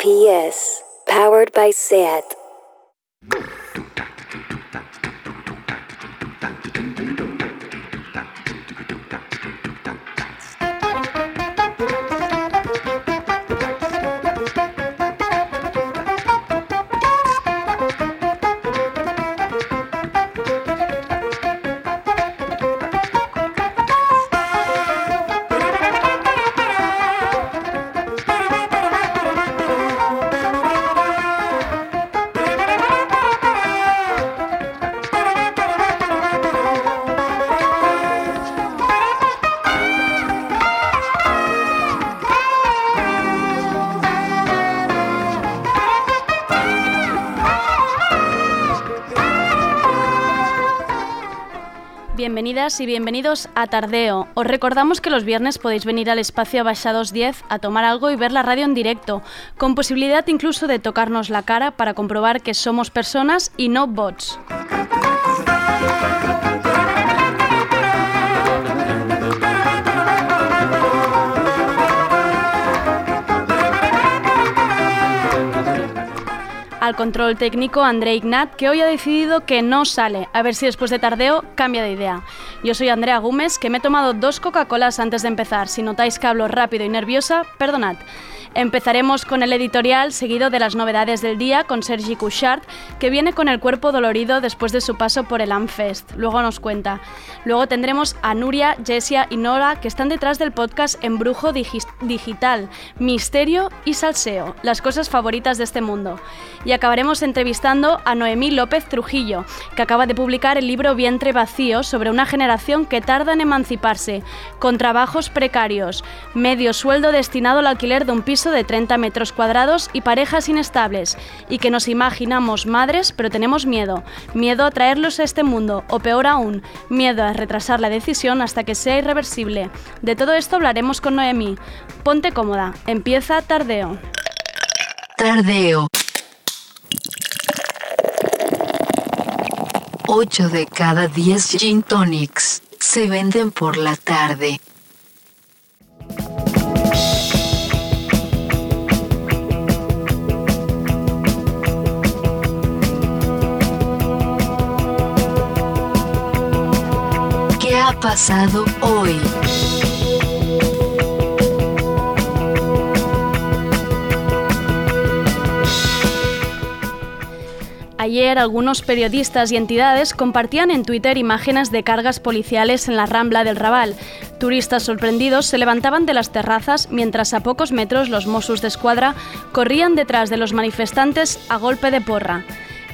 PS, powered by SAT. Bienvenidas y bienvenidos a Tardeo. Os recordamos que los viernes podéis venir al espacio Abaixados 10 a tomar algo y ver la radio en directo, con posibilidad incluso de tocarnos la cara para comprobar que somos personas y no bots. Al control técnico André Ignat, que hoy ha decidido que no sale. A ver si después de tardeo cambia de idea. Yo soy Andrea Gómez, que me he tomado dos Coca-Colas antes de empezar. Si notáis que hablo rápido y nerviosa, perdonad. Empezaremos con el editorial, seguido de las novedades del día, con Sergi Couchard, que viene con el cuerpo dolorido después de su paso por el Amfest. Luego nos cuenta. Luego tendremos a Nuria, Jessia y Nora, que están detrás del podcast Embrujo Digital, Misterio y Salseo, las cosas favoritas de este mundo. Y acabaremos entrevistando a Noemí López Trujillo, que acaba de publicar el libro Vientre Vacío sobre una generación que tarda en emanciparse, con trabajos precarios, medio sueldo destinado al alquiler de un piso de 30 metros cuadrados y parejas inestables, y que nos imaginamos madres pero tenemos miedo, miedo a traerlos a este mundo, o peor aún, miedo a retrasar la decisión hasta que sea irreversible. De todo esto hablaremos con Noemí. Ponte cómoda, empieza Tardeo. Tardeo. 8 de cada 10 gin tonics se venden por la tarde. Ha pasado hoy? Ayer algunos periodistas y entidades compartían en Twitter imágenes de cargas policiales en la Rambla del Raval. Turistas sorprendidos se levantaban de las terrazas mientras a pocos metros los Mossos de Escuadra corrían detrás de los manifestantes a golpe de porra.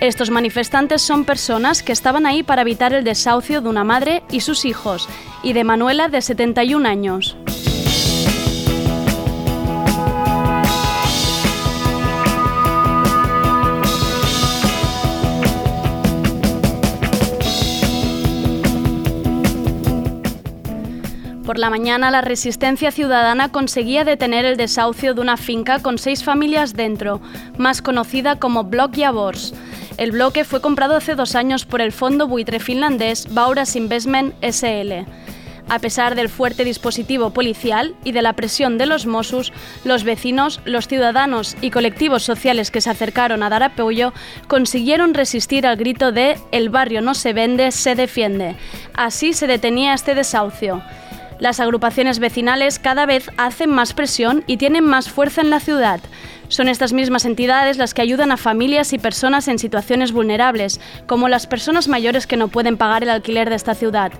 Estos manifestantes son personas que estaban ahí para evitar el desahucio de una madre y sus hijos, y de Manuela de 71 años. Por la mañana, la resistencia ciudadana conseguía detener el desahucio de una finca con seis familias dentro, más conocida como Block Yavors. El bloque fue comprado hace dos años por el fondo buitre finlandés Bauras Investment SL. A pesar del fuerte dispositivo policial y de la presión de los Mossos, los vecinos, los ciudadanos y colectivos sociales que se acercaron a dar apoyo consiguieron resistir al grito de El barrio no se vende, se defiende. Así se detenía este desahucio. Las agrupaciones vecinales cada vez hacen más presión y tienen más fuerza en la ciudad. Son estas mismas entidades las que ayudan a familias y personas en situaciones vulnerables, como las personas mayores que no pueden pagar el alquiler de esta ciudad.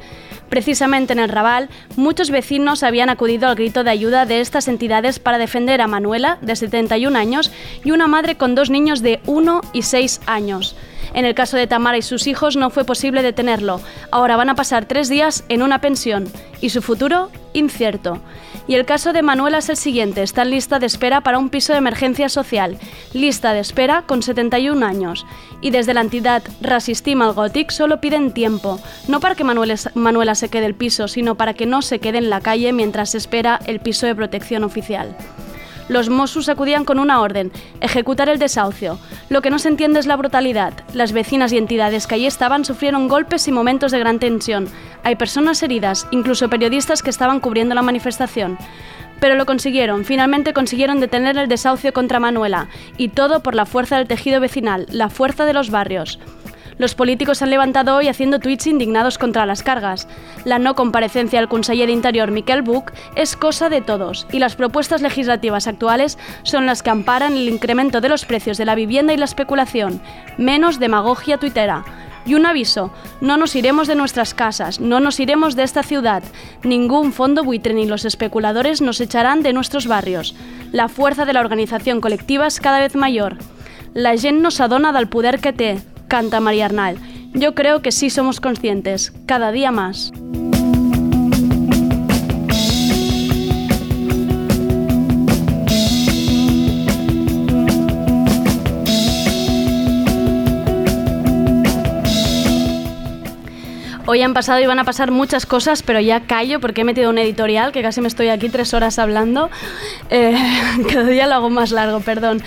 Precisamente en el Raval, muchos vecinos habían acudido al grito de ayuda de estas entidades para defender a Manuela, de 71 años, y una madre con dos niños de 1 y 6 años. En el caso de Tamara y sus hijos no fue posible detenerlo. Ahora van a pasar tres días en una pensión y su futuro incierto. Y el caso de Manuela es el siguiente. Está en lista de espera para un piso de emergencia social. Lista de espera con 71 años. Y desde la entidad Rasistim al Gothic solo piden tiempo. No para que Manuela, se quede el piso, sino para que no se quede en la calle mientras espera el piso de protección oficial los Mossos acudían con una orden, ejecutar el desahucio. Lo que no se entiende es la brutalidad. Las vecinas y entidades que allí estaban sufrieron golpes y momentos de gran tensión. Hay personas heridas, incluso periodistas que estaban cubriendo la manifestación. Pero lo consiguieron, finalmente consiguieron detener el desahucio contra Manuela, y todo por la fuerza del tejido vecinal, la fuerza de los barrios. Los políticos han levantado hoy haciendo tweets indignados contra las cargas. La no comparecencia del conseller Interior Miquel Buch es cosa de todos y las propuestas legislativas actuales son las que amparan el incremento de los precios de la vivienda y la especulación. Menos demagogia tuitera. Y un aviso, no nos iremos de nuestras casas, no nos iremos de esta ciudad. Ningún fondo buitre ni los especuladores nos echarán de nuestros barrios. La fuerza de la organización colectiva es cada vez mayor. La gent no s'adona del poder que té, canta María Arnal. Yo creo que sí somos conscientes, cada día más. Hoy han pasado y van a pasar muchas cosas, pero ya callo porque he metido un editorial que casi me estoy aquí tres horas hablando. Eh, cada día lo hago más largo, perdón.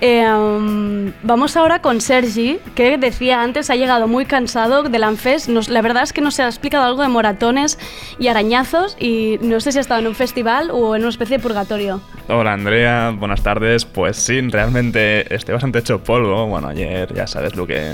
Eh, um, vamos ahora con Sergi, que decía antes ha llegado muy cansado del Anfes. Nos, la verdad es que nos ha explicado algo de moratones y arañazos y no sé si ha estado en un festival o en una especie de purgatorio. Hola Andrea, buenas tardes. Pues sí, realmente estoy bastante hecho polvo. Bueno, ayer ya sabes lo que,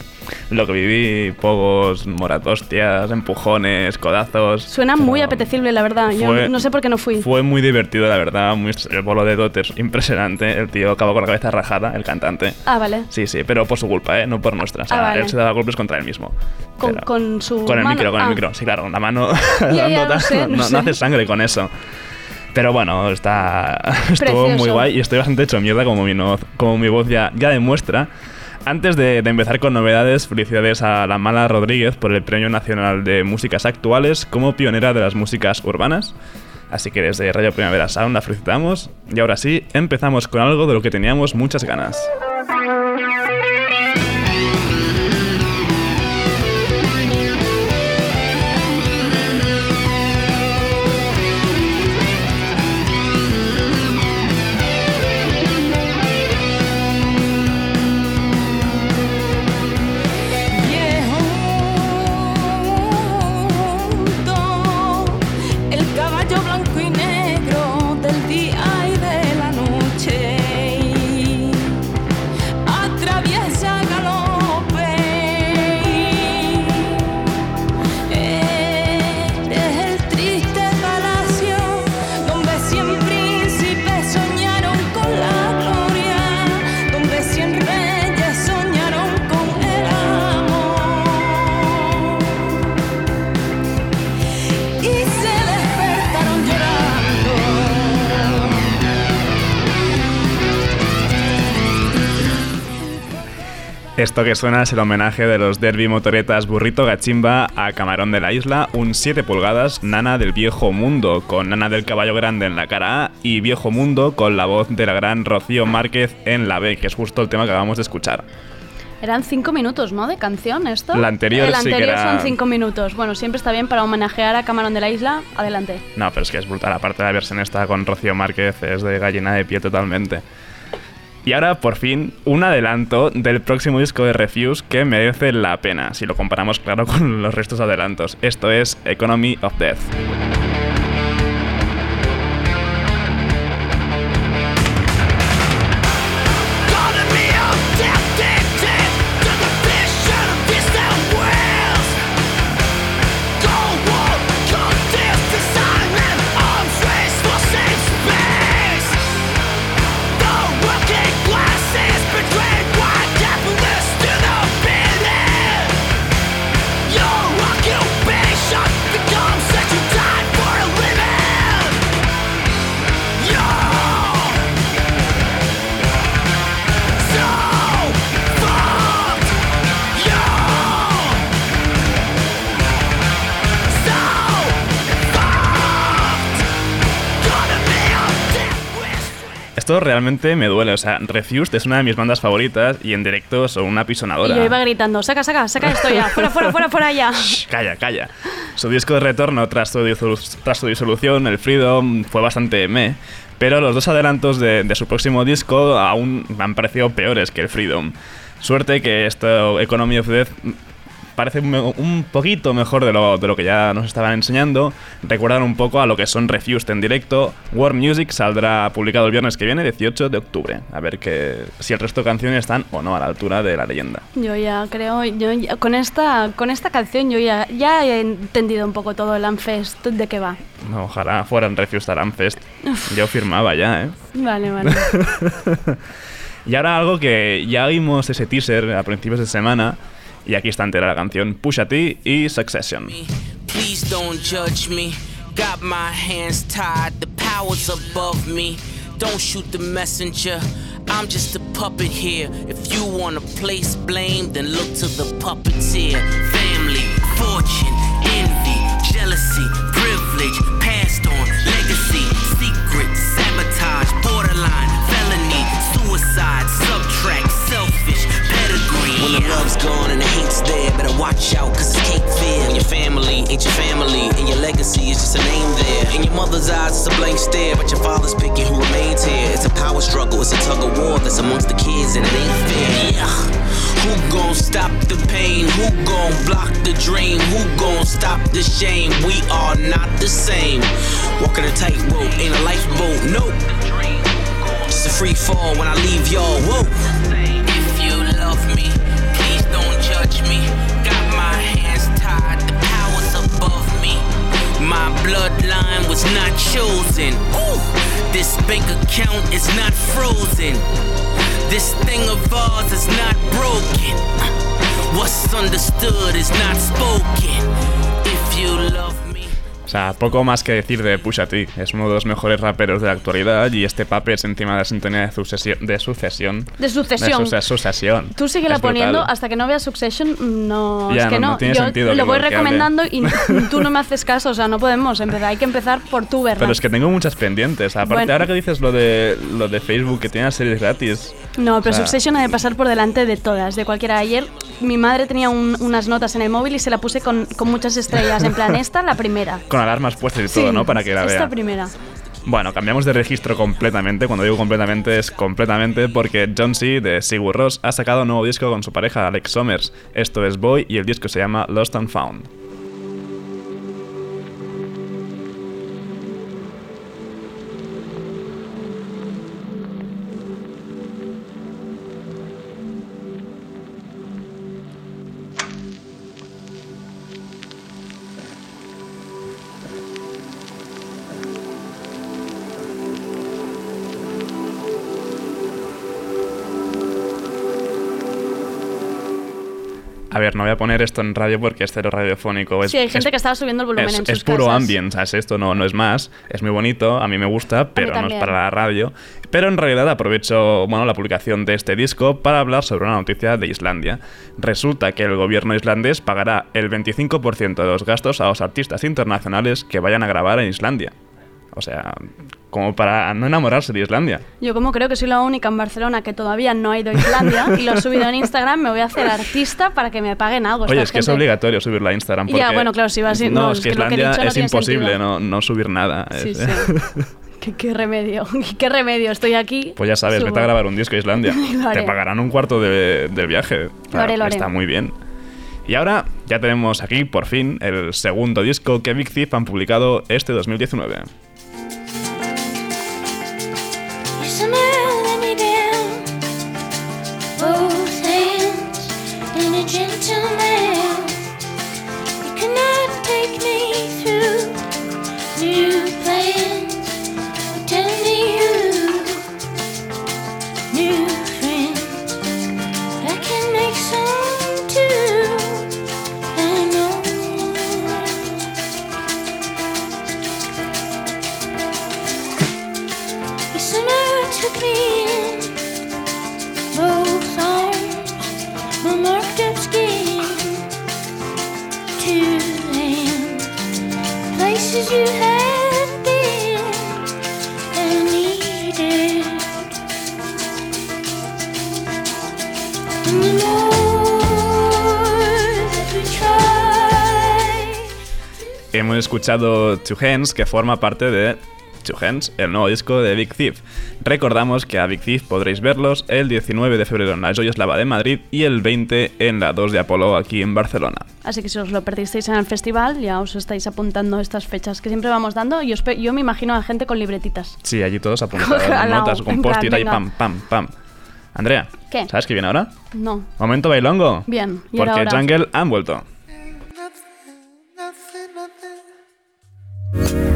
lo que viví, pogos, moratostias, empujones, codazos. Suena muy apetecible, la verdad. Yo no sé por qué no fui. Fue muy divertido, la verdad. Muy, el bolo de Dotters, impresionante. El tío acabó con la cabeza rajada, el cantante. Ah, vale. Sí, sí, pero por su culpa, ¿eh? No por nuestra. O sea, Ah, vale. él se daba golpes contra él mismo. Con, su con el mano. micro, con el Ah. micro. Sí, claro, con la mano no tal, sé, no no, sé. no hace sangre con eso. Pero bueno, está estuvo Precioso. muy guay y estoy bastante hecho mierda como mi, no- como mi voz ya, ya demuestra. Antes de, de empezar con novedades, felicidades a la Mala Rodríguez por el Premio Nacional de Músicas Actuales como pionera de las músicas urbanas. Así que desde Radio Primavera Sound la felicitamos. Y ahora sí, empezamos con algo de lo que teníamos muchas ganas. Esto que suena es el homenaje de los derby motoretas Burrito Gachimba a Camarón de la Isla, un 7 pulgadas Nana del Viejo Mundo, con Nana del Caballo Grande en la cara A y Viejo Mundo con la voz de la gran Rocío Márquez en la B, que es justo el tema que acabamos de escuchar. Eran cinco minutos, ¿no? De canción esto. La anterior El sí que anterior era- son cinco minutos. Bueno, siempre está bien para homenajear a Camarón de la Isla. Adelante. No, pero es que es brutal, aparte de la versión esta con Rocío Márquez es de gallina de pie totalmente. Y ahora, por fin, un adelanto del próximo disco de Refuse que merece la pena, si lo comparamos, claro, con los restos adelantos. Esto es Economy of Death. Esto realmente me duele, o sea, Refused es una de mis bandas favoritas y en directo son una Y pisonadora. yo iba gritando, saca, saca, saca esto ya. Fuera, fuera, fuera, fuera ya. Shh, Calla, calla. Su disco de retorno tras su, tras su disolución, el Freedom, fue bastante meh, pero los dos adelantos de, de su próximo disco aún me han parecido peores que el Freedom. Suerte que esto, Economy of Death, parece un, poquito mejor de lo, de lo que ya nos estaban enseñando. Recuerdan un poco a lo que son Refused en directo. War Music saldrá publicado el viernes que viene, 18 de octubre. A ver que, si el resto de canciones están o no a la altura de la leyenda. Yo ya creo, yo ya- con esta con esta canción yo ya, ya he entendido un poco todo el Unfest de qué va. No, ojalá fueran Refused al Fest. Yo firmaba ya, ¿eh? Vale, vale. Y ahora algo que ya vimos ese teaser a principios de semana. Y aquí está entera la canción y Succession. Please don't judge me. Got my hands tied, the power's above me. Don't shoot the messenger. I'm just a puppet here. If you wanna place blame, then look to the puppeteer. Family, fortune, envy, jealousy, privilege, passed on, legacy, secret, sabotage, borderline, felony, suicide. When the love's gone and the hate's there, better watch out, cause it's cake fear. When your family ain't your family, and your legacy is just a name there. In your mother's eyes, it's a blank stare, but your father's picking who remains here. It's a power struggle, it's a tug of war that's amongst the kids, and it ain't fair. Yeah. Who gon' stop the pain? Who gon' block the dream? Who gon' stop the shame? We are not the same. Walking a tightrope, ain't a lifeboat, nope. Just a free fall when I leave y'all. Whoa. My bloodline was not chosen. Ooh, this bank account is not frozen. This thing of ours is not broken. What's understood is not spoken. If you love. O sea, poco más que decir de Pusha T. Es uno de los mejores raperos de la actualidad y este pape es encima de la sintonía de, sucesión, de sucesión. De sucesión. De suce- sucesión. Tú Es brutal. poniendo hasta que no veas Succession, no, Ya, es que no- no. no tiene Yo sentido lo voy recomendando y tú no me haces caso, o sea, no podemos empezar, hay que empezar por tu verdad. Pero es que tengo muchas pendientes. Aparte, Bueno. ahora que dices lo de, lo de Facebook, que tiene las series gratis. No, pero O sea, Succession ha de pasar por delante de todas, de cualquiera. Ayer mi madre tenía un- unas notas en el móvil y se la puse con, con muchas estrellas. En plan, esta, la primera. Con alarmas puestas y todo, ¿no? Para que la Esta vea. primera. Bueno, cambiamos de registro completamente. Cuando digo completamente es completamente porque John C. de Sigur Ross ha sacado un nuevo disco con su pareja Alex Somers. Esto es Boy y el disco se llama Lost and Found. Ver, no voy a poner esto en radio porque es cero radiofónico. Es, Sí, hay gente es- que estaba subiendo el volumen es, en sus es puro casas. ambient, ¿sabes? Esto no, no es más. Es muy bonito, a mí me gusta, pero no es para la radio. Pero en realidad aprovecho bueno, la publicación de este disco para hablar sobre una noticia de Islandia. Resulta que el gobierno islandés pagará el 25% de los gastos a los artistas internacionales que vayan a grabar en Islandia. O sea, como para no enamorarse de Islandia. Yo como creo que soy la única en Barcelona que todavía no ha ido a Islandia y lo he subido en Instagram, me voy a hacer artista para que me paguen algo. Oye, es que es obligatorio subirlo a Instagram. Ya, Porque bueno, claro, si vas- No, no, es que Islandia dicho es imposible no, no subir nada. Sí, Es- sí. ¿Qué, qué remedio, qué remedio. Estoy aquí. Pues ya sabes, subo. vete a grabar un disco a Islandia. Te pagarán un cuarto de- del viaje. Lo haré, lo haré. Está muy bien. Y ahora ya tenemos aquí, por fin, el segundo disco que Big Thief han publicado este 2019. Hemos escuchado Two Hands, que forma parte de Two Hands, el nuevo disco de Big Thief. Recordamos que a Big Thief podréis verlos el 19 de febrero en la Joyoslava de Madrid y el 20 en la 2 de Apolo aquí en Barcelona. Así que si os lo perdisteis en el festival, ya os estáis apuntando estas fechas que siempre vamos dando. Y yo me imagino a gente con libretitas. Sí, allí todos apuntados, notas con post-it ahí, pam, pam, pam. Andrea, ¿Qué? ¿sabes qué viene ahora? No. Momento bailongo. Bien, y Porque hora. Jungle han vuelto. Thank you.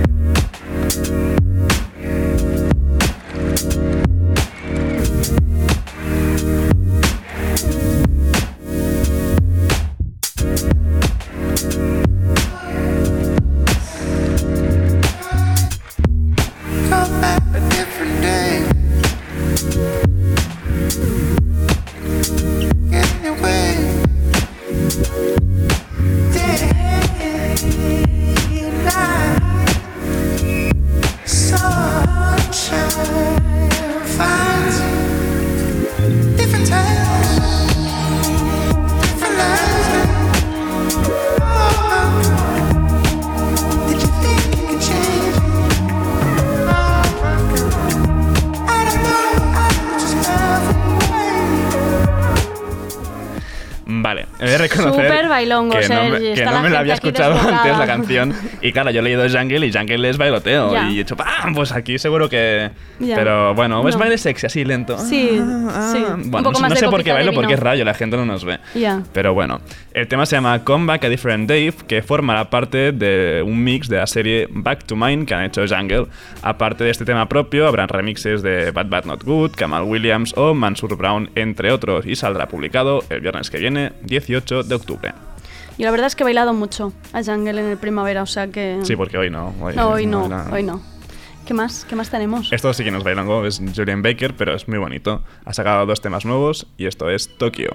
Que no me, Sergi, que no la me la había escuchado antes la canción. Y claro, yo he leído Jungle y Jungle es bailoteo. Ya. Y he hecho ¡pam! Pues aquí seguro que. Ya. Pero bueno, es No. baile sexy, así lento. Sí, sí. Un Bueno, poco no, más sé por qué bailo porque es rayo, la gente no nos ve. Ya. Pero bueno, el tema se llama Comeback a Different Dave, que formará parte de un mix de la serie Back to Mine que han hecho Jungle. Aparte de este tema propio, habrán remixes de Bad Bad Not Good, Kamal Williams o Mansur Brown, entre otros, y saldrá publicado el viernes que viene, 18 de octubre. Y la verdad es que he bailado mucho a Jungle en el primavera, o sea que... Sí, porque hoy no. Hoy No, hoy no, la- hoy no. ¿Qué más? ¿Qué más tenemos? Esto sí que nos bailongo, es Julian Baker, pero es muy bonito. Ha sacado dos temas nuevos y esto es Tokyo.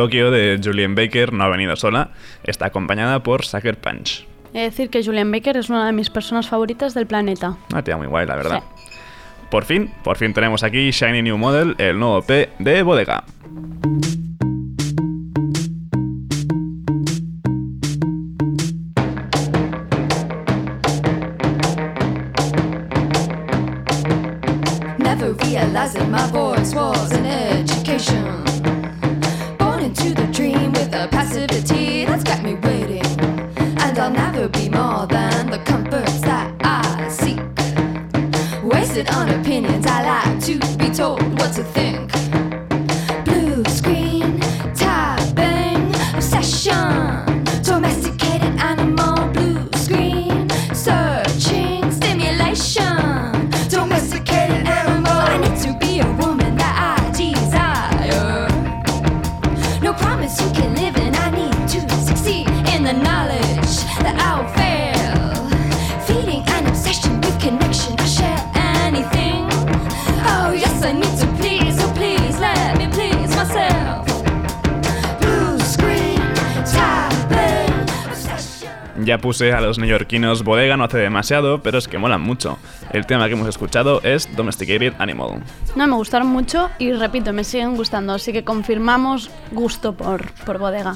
Tokyo de Julian Baker no ha venido sola, está acompañada por Sucker Punch. He de decir que Julian Baker es una de mis personas favoritas del planeta. Una tía muy guay, la verdad. Por fin, por fin tenemos aquí Shiny New Model, el nuevo P de Bodega. Puse a los neoyorquinos Bodega no hace demasiado, pero es que molan mucho. El tema que hemos escuchado es Domesticated Animal. No, me gustaron mucho y repito, me siguen gustando, así que confirmamos gusto por, por bodega.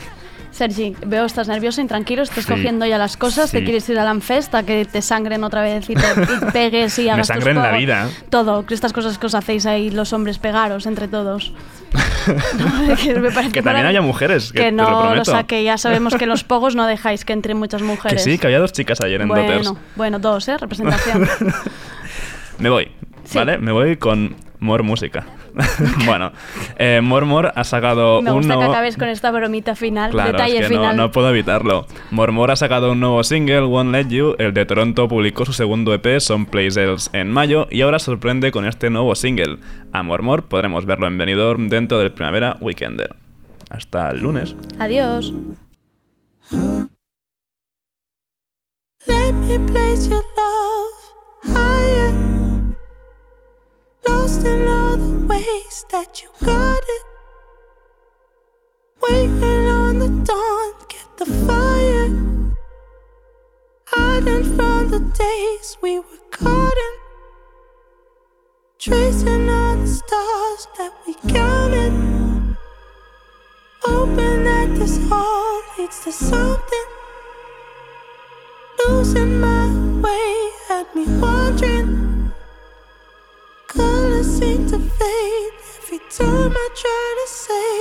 Sergi, veo estás nervioso, intranquilo, estás Sí, cogiendo ya las cosas, sí. te quieres ir a la a que te sangren otra vez y te y pegues y hagas tus sangren la vida. Todo, estas cosas que os hacéis ahí los hombres pegaros entre todos. No, que me Que también haya mujeres, que te lo no, prometo. o sea, que ya sabemos que los pogos no dejáis que entren muchas Que mujeres. sí, que había dos chicas ayer en bueno, bueno, dos, ¿eh? Representación. Me voy, Sí. ¿vale? Me voy con More Música. bueno, eh, More ha sacado Me un gusta que nuevo... acabes con esta bromita final, Claro, detalle es que no, final. no puedo evitarlo. Mormor ha sacado un nuevo single, Won't Let You. El de Toronto publicó su segundo EP, Some Places, en mayo y ahora sorprende con este nuevo single. A Mormor podremos verlo en Benidorm dentro del Primavera Weekender. Hasta el lunes. Adiós. Let me place your love higher. Lost in all the ways that you got it. Waiting on the dawn, get the fire. Hiding from the days we were caught in. Tracing all the stars that we counted. Hoping that this all leads to something. Losing my way had me wondering. Seem to fade every time I try to say.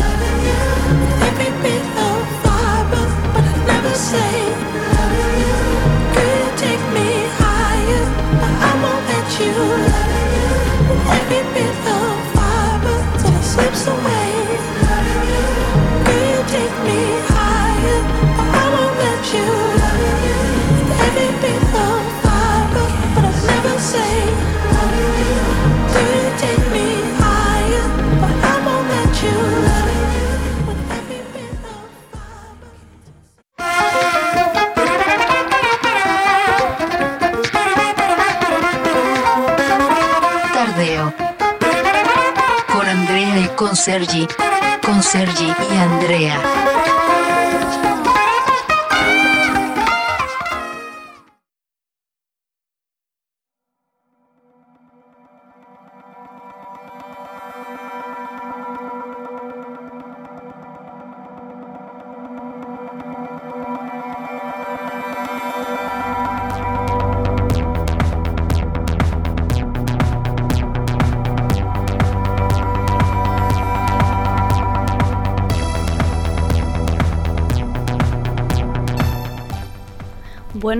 Loving you every bit of fiber, but I never say. Loving you, could you take me higher? But I won't let you. Loving you every bit of fiber till it slips away.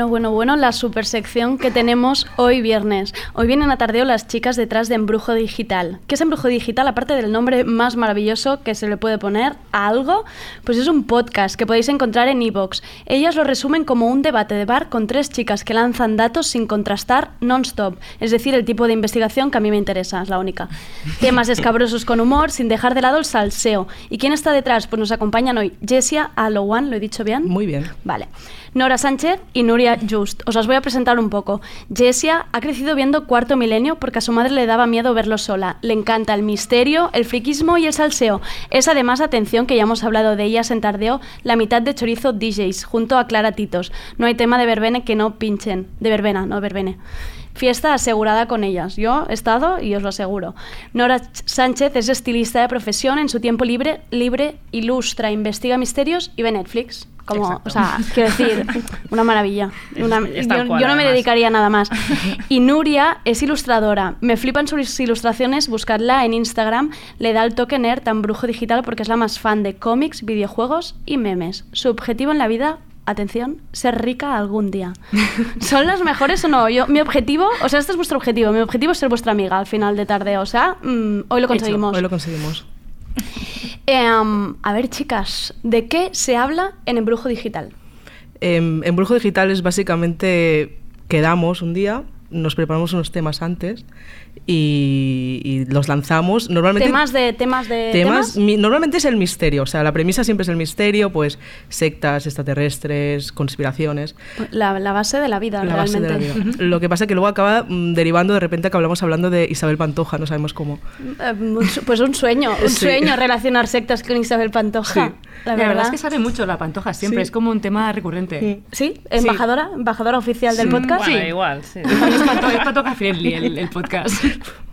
Bueno, bueno, bueno, la super sección que tenemos hoy viernes. Hoy vienen a tardeo las chicas detrás de Embrujo Digital. ¿Qué es Embrujo Digital? Aparte del nombre más maravilloso que se le puede poner a algo, pues es un podcast que podéis encontrar en iVoox. Ellas lo resumen como un debate de bar con tres chicas que lanzan datos sin contrastar non-stop. Es decir, el tipo de investigación que a mí me interesa, es la única. Temas escabrosos con humor, sin dejar de lado el salseo. ¿Y quién está detrás? Pues nos acompañan hoy Jessia Alowan, ¿lo he dicho bien? Muy bien. Vale. Nora Sánchez y Nuria Just. Os las voy a presentar un poco. Jessia ha crecido viendo Cuarto Milenio porque a su madre le daba miedo verlo sola. Le encanta el misterio, el friquismo y el salseo. Es además, atención, que ya hemos hablado de ellas en Tardeo, la mitad de chorizo DJs, junto a Clara Titos. No hay tema de verbene que no pinchen. De verbena, no verbene. Fiesta asegurada con ellas. Yo he estado y os lo aseguro. Nora Ch- Sánchez es estilista de profesión. En su tiempo libre, libre ilustra, investiga misterios y ve Netflix. Como, Exacto. o sea, quiero decir, una maravilla. Una- yo, cual, yo no me dedicaría a nada más. Y Nuria es ilustradora. Me flipan sus ilustraciones. Buscadla en Instagram. Le da el toque nerd tan brujo digital porque es la más fan de cómics, videojuegos y memes. Su objetivo en la vida. Atención, ser rica algún día. ¿Son las mejores o no? Yo, mi objetivo, o sea, este es vuestro objetivo. Mi objetivo es ser vuestra amiga al final de tarde. O sea, mm, hoy lo Hecho, conseguimos. hoy lo conseguimos. Em, a ver, chicas, ¿de qué se habla en Embrujo Digital? Em, en Brujo Digital es básicamente quedamos un día, nos preparamos unos temas antes y, y los lanzamos. Normalmente Temas de temas de temas, temas. mi- normalmente es el misterio, o sea, la premisa siempre es el misterio, pues sectas extraterrestres, conspiraciones, La, la base de la vida, la base realmente. de la vida. Lo que pasa es que luego acaba mm, derivando de repente que hablamos hablando de Isabel Pantoja, no sabemos cómo. Eh, un su- Pues un sueño, un Sí. sueño relacionar sectas con Isabel Pantoja. Sí. La La, verdad. verdad es que sabe mucho la pantoja siempre, Sí. es como un tema recurrente. Sí, embajadora, embajadora oficial del podcast. Bueno, Sí. igual, sí. Es pantoja, es pantoja friendly el, el podcast.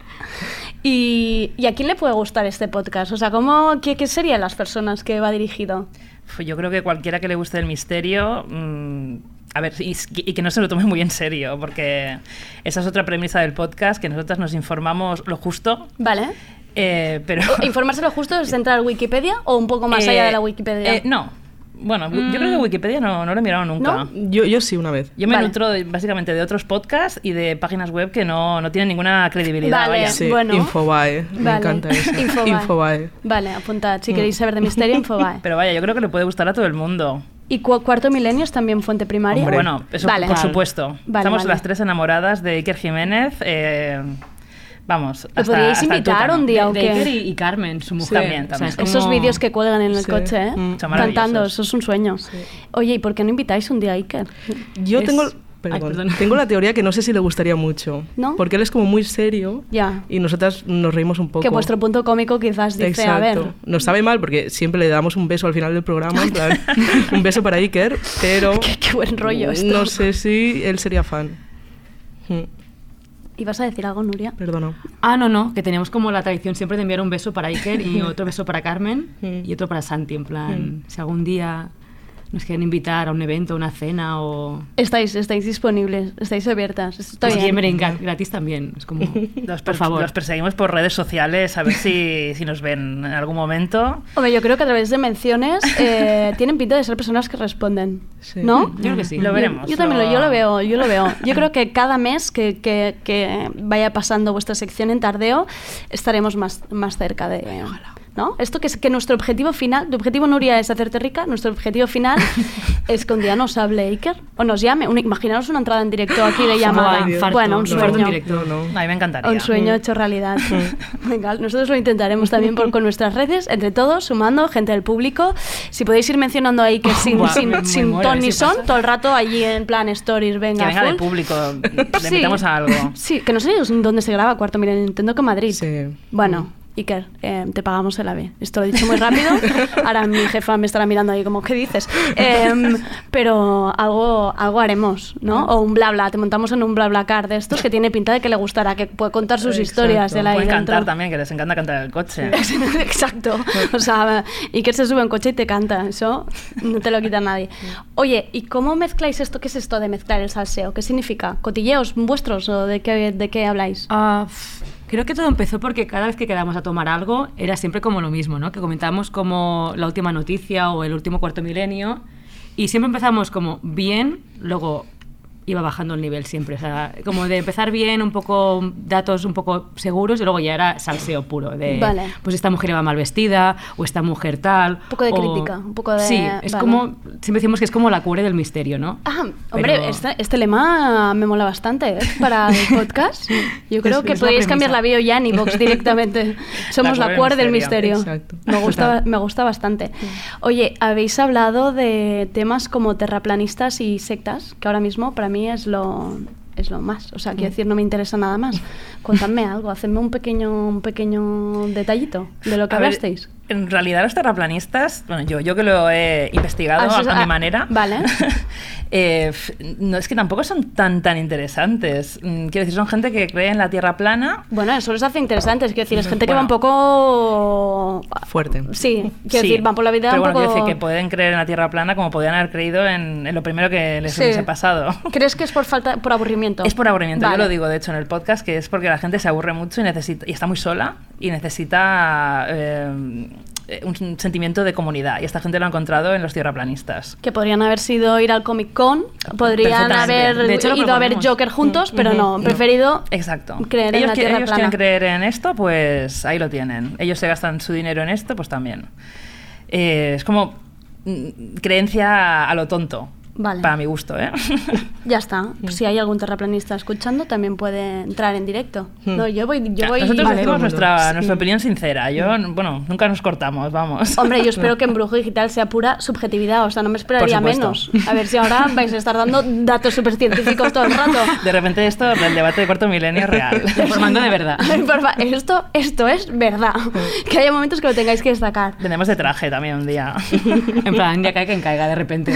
Y, ¿Y a quién le puede gustar este podcast? O sea, ¿cómo, qué, qué serían las personas que va dirigido? Pues Yo creo que cualquiera que le guste el misterio, mm, a ver, y, y que no se lo tome muy en serio, porque esa es otra premisa del podcast, que nosotras nos informamos lo justo Vale. Eh, pero... ¿Informárselo justo es entrar a Wikipedia o un poco más Eh, allá de la Wikipedia? eh, no. Bueno, yo creo que Wikipedia no, no lo he mirado nunca. Yo, yo sí, una vez. Yo me Vale. nutro de- básicamente de otros podcasts y de páginas web que no, no tienen ninguna credibilidad. Vale. vaya. Sí, Bueno. Infobae. Me Vale. encanta eso. Infobae. Infobae. Vale, apuntad. Si queréis saber de misterio, Infobae. Pero vaya, yo creo que le puede gustar a todo el mundo. ¿Y cu- cuarto milenio es también fuente primaria? Hombre. Bueno, eso Vale. por Vale. supuesto. Vale, Estamos vale. las tres enamoradas de Iker Jiménez. eh, vamos, ¿Lo podríais hasta el invitar un día o qué? Iker y, y Carmen, su mujer. También, O sea, es también. Esos como- vídeos que cuelgan en el Sí. coche, ¿eh? Mm. Cantando, eso es un sueño. Oye, ¿y por qué no invitáis un día a Iker? Yo Es- tengo, Ay, perdón, perdón. tengo la teoría que no sé si le gustaría mucho. ¿No? Porque él es como muy serio. Ya. Y nosotras nos reímos un poco. Que vuestro punto cómico quizás dice, Exacto. a ver, Nos sabe mal porque siempre le damos un beso al final del programa. en plan, un beso para Iker, pero. qué, qué buen rollo esto. No sé si él sería fan. Mm, ¿Ibas a decir algo, Nuria? Perdona. Ah, no, no, que teníamos como la tradición siempre de enviar un beso para Iker y otro beso para Carmen Mm. y otro para Santi, en plan, si algún día nos quieren invitar a un evento, a una cena o... Estáis, estáis disponibles, estáis abiertas. Está Pues bien. venir gratis también, es como... Los, por favor. los perseguimos por redes sociales a ver si, si nos ven en algún momento. Hombre, yo creo que a través de menciones eh, tienen pinta de ser personas que responden, Sí. ¿no? Yo creo que sí. Lo Yo- veremos. Yo, también lo, yo lo veo, yo lo veo. Yo creo que cada mes que, que- que vaya pasando vuestra sección en tardeo estaremos más, más cerca de... ¿No? Esto que es que nuestro objetivo final, tu objetivo Nuria es hacerte rica, nuestro objetivo final es que un día nos hable Iker o nos llame. Un- imaginaros una entrada en directo aquí de llamada. Infarto, bueno, un en sueño. directo. No, no. A mí me encantaría. Un sueño hecho realidad. Venga, nosotros lo intentaremos también por, con nuestras redes, entre todos, sumando gente del público. Si podéis ir mencionando ahí que sin, Buah, sin, me- sin ton ni son, pasa. todo el rato allí en plan stories, venga. que venga de full. público, le Sí. a algo. Sí, que no sé dónde se graba Cuarto Milenio, entiendo que Madrid. Sí. Bueno, Iker, eh, te pagamos el AVE. Esto lo he dicho muy rápido. Ahora mi jefa me estará mirando ahí como, ¿qué dices? Em, pero algo, algo haremos, ¿no? O un bla bla. Te montamos en un bla bla car de estos que tiene pinta de que le gustará, que puede contar sus Exacto. historias de la Pueden dentro. cantar también, que les encanta cantar en el coche. Exacto. O sea, Iker se sube en coche y te canta. Eso no te lo quita nadie. Oye, ¿y cómo mezcláis esto? ¿Qué es esto de mezclar el salseo? ¿Qué significa? ¿Cotilleos vuestros o de qué, de qué habláis? Ah, pf, creo que todo empezó porque cada vez que quedamos a tomar algo era siempre como lo mismo, ¿no? Que comentábamos como la última noticia o el último cuarto milenio y siempre empezamos como bien, luego iba bajando el nivel siempre, o sea, como de empezar bien, un poco datos un poco seguros y luego ya era salseo puro de Vale. pues esta mujer iba mal vestida o esta mujer tal. Un poco de o- crítica, un poco de- Sí, es vale. como siempre decimos que es como la cura del misterio, ¿no? Ah, hombre, Pero- este, este lema me mola bastante ¿eh? para el podcast. Yo creo Es- que es la podéis cambiar la bio ya en iVoox directamente. Somos La la, cuore del misterio. Exacto. Me gusta, me gusta bastante. Oye, habéis hablado de temas como terraplanistas y sectas, que ahora mismo para mí es lo es lo más. O sea, quiero decir, no me interesa nada más. Contadme algo, hacedme un pequeño, un pequeño detallito de lo que A ver, hablasteis. En realidad los terraplanistas, bueno, yo, yo que lo he investigado Ah, a, mi manera, vale. eh, no es que tampoco son tan tan interesantes. Mm, Quiero decir, son gente que cree en la Tierra plana. Bueno, eso les hace interesantes. Quiero decir, es gente que va un poco... Fuerte. Sí, quiero Sí, decir, van por la vida pero un bueno, poco... quiero decir que pueden creer en la Tierra plana como podían haber creído en, en lo primero que les Sí. hubiese pasado. ¿Crees que es por falta, por aburrimiento? Es por aburrimiento, Vale. yo lo digo de hecho en el podcast, que es porque la gente se aburre mucho y necesita y está muy sola y necesita eh, un sentimiento de comunidad. Y esta gente lo ha encontrado en los tierraplanistas. Que podrían haber sido ir al Comic Con, podrían Perfectamente. haber De hecho, ido a ver. Joker juntos, pero Ujú. no, han preferido Exacto. creer en ellos la que- Tierra ellos plana. quieren creer en esto, pues ahí lo tienen. Ellos se gastan su dinero en esto, pues también. Eh, es como mm, creencia a lo tonto. Vale. Para mi gusto, ¿eh? Ya está. Si hay algún terraplanista escuchando, también puede entrar en directo. No, yo voy... Yo voy Nosotros Vale, decimos nuestra, Sí. nuestra opinión sincera. Yo, bueno, nunca nos cortamos, vamos. Hombre, yo espero que en Brujo Digital sea pura subjetividad, o sea, no me esperaría menos. A ver si ahora vais a estar dando datos súper científicos todo el rato. De repente esto, el debate de cuarto milenio es real. Informando de verdad. Esto, esto es verdad. Que haya momentos que lo tengáis que destacar. Vendemos de traje también un día. En plan, ya cae quien caiga de repente.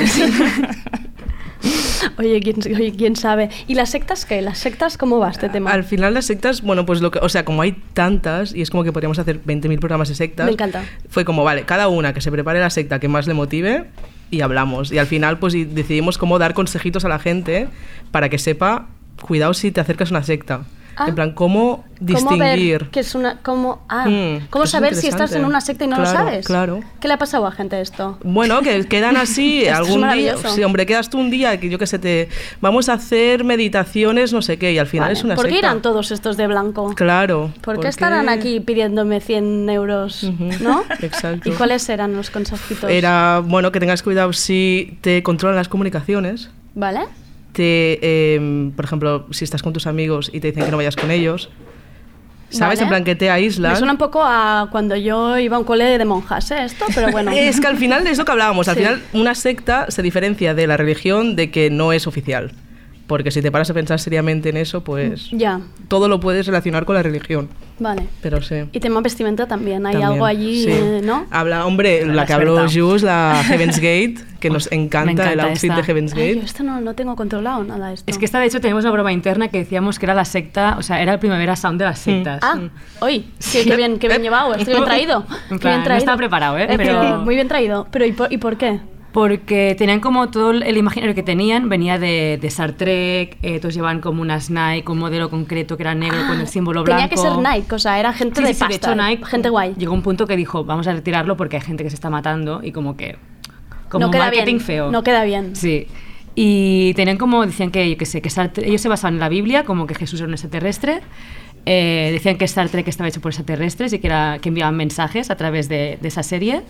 Oye, ¿quién, oye, ¿quién sabe? ¿Y las sectas qué? ¿Las sectas cómo va este tema? Al final las sectas, bueno, pues lo que, o sea, como hay tantas y es como que podríamos hacer 20.000 programas de sectas. Me encanta. Fue como, vale, cada una que se prepare la secta que más le motive y hablamos. Y al final pues decidimos cómo dar consejitos a la gente para que sepa, cuidado si te acercas a una secta. Ah. En plan, cómo ¿Cómo distinguir. que es una cómo ah, Mm, cómo saber si estás en una secta y no Claro, lo sabes? claro. ¿Qué le ha pasado a gente esto? Bueno, que quedan así algún día. Sí, hombre, quedas tú un día que yo que sé, te vamos a hacer meditaciones, no sé qué, y al final Vale. es una ¿Por qué secta. irán todos estos de blanco? Claro. ¿Por qué estarán aquí pidiéndome 100 euros? ¿No? Exacto. ¿Y cuáles eran los consejitos? Era, bueno, que tengas cuidado si te controlan las comunicaciones. ¿Vale? Te, eh, por ejemplo, si estás con tus amigos y te dicen que no vayas con ellos. ¿Sabes? Vale. En plan que te aíslan. Me suena un poco a cuando yo iba a un cole de monjas, ¿eh? Esto, pero bueno. Es que al final es lo que hablábamos. Al Sí. final, una secta se diferencia de la religión de que no es oficial. Porque si te paras a pensar seriamente en eso, pues Ya, todo lo puedes relacionar con la religión. vale. Pero sí. Y tema vestimenta también. Hay También, algo allí, sí. eh, ¿no? Habla, hombre, la, La que habló. Jus, la Heaven's Gate, que nos encanta, encanta el outfit esta. de Heaven's Ay, yo Gate. esto no, no tengo controlado nada esto. Es que esta, de hecho, tenemos una broma interna que decíamos que era la secta, o sea, era el Primavera Sound de las sectas. Ah, hoy. Sí, qué bien, qué bien llevado, estoy bien traído. En Qué plan, bien no traído. estaba preparado, ¿eh? pero... Pero- Muy bien traído. Pero ¿y por, y por qué? Porque tenían como todo el imaginario que tenían, venía de, de Star Trek, eh, todos llevaban como unas Nike, un modelo concreto que era negro con el símbolo blanco. Ah, Tenía que ser Nike, o sea, era gente Sí, de sí, sí, de pasta. hecho Nike gente guay. Llegó un punto que dijo, vamos a retirarlo porque hay gente que se está matando y como que... Como no queda marketing bien. feo. No queda bien. Sí. Y tenían como, decían que, yo qué sé, que Star Trek- ellos se basaban en la Biblia, como que Jesús era un extraterrestre. Eh, decían que Star Trek estaba hecho por extraterrestres y que, era, que enviaban mensajes a través de, de esa serie.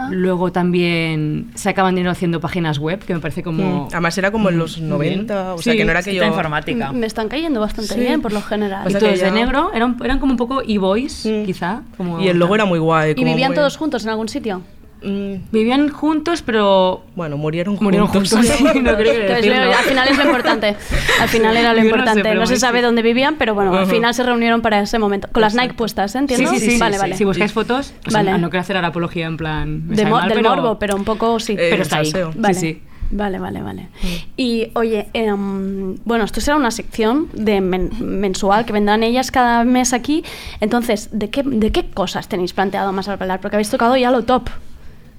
Ah. Luego también sacaban dinero haciendo páginas web, que me parece como... Mm. Además era como en los Muy 90, o sea Sí, que no era Cita aquello... informática. Me están cayendo bastante Sí. bien, por lo general. Y todos que de negro, eran, eran como un poco e-boys, quizá. Como Y el logo era muy guay. ¿Y vivían muy- todos juntos en algún sitio? Mm, Vivían juntos, pero bueno, murieron juntos. murieron juntos. Sí, no creo que Que es lo- decirlo. al final es lo importante. Al final era lo Yo no sé, importante. no se sabe dónde vivían, pero bueno, al final se reunieron para ese momento. Con las Nike puestas, ¿eh? Sí, ¿entiendo? sí, sí, vale, sí, vale. sí. Si buscáis fotos, o sea, Vale. no quiero hacer ahora apología en plan... De mo- mal, del pero- morbo, pero un poco sí. Eh, pero está ahí. Vale. Sí, sí. Vale, vale, vale. Y oye, em, bueno, esto será una sección de men- mensual que vendrán ellas cada mes aquí. Entonces, ¿de qué, ¿de qué cosas tenéis planteado más hablar? Porque habéis tocado ya lo top.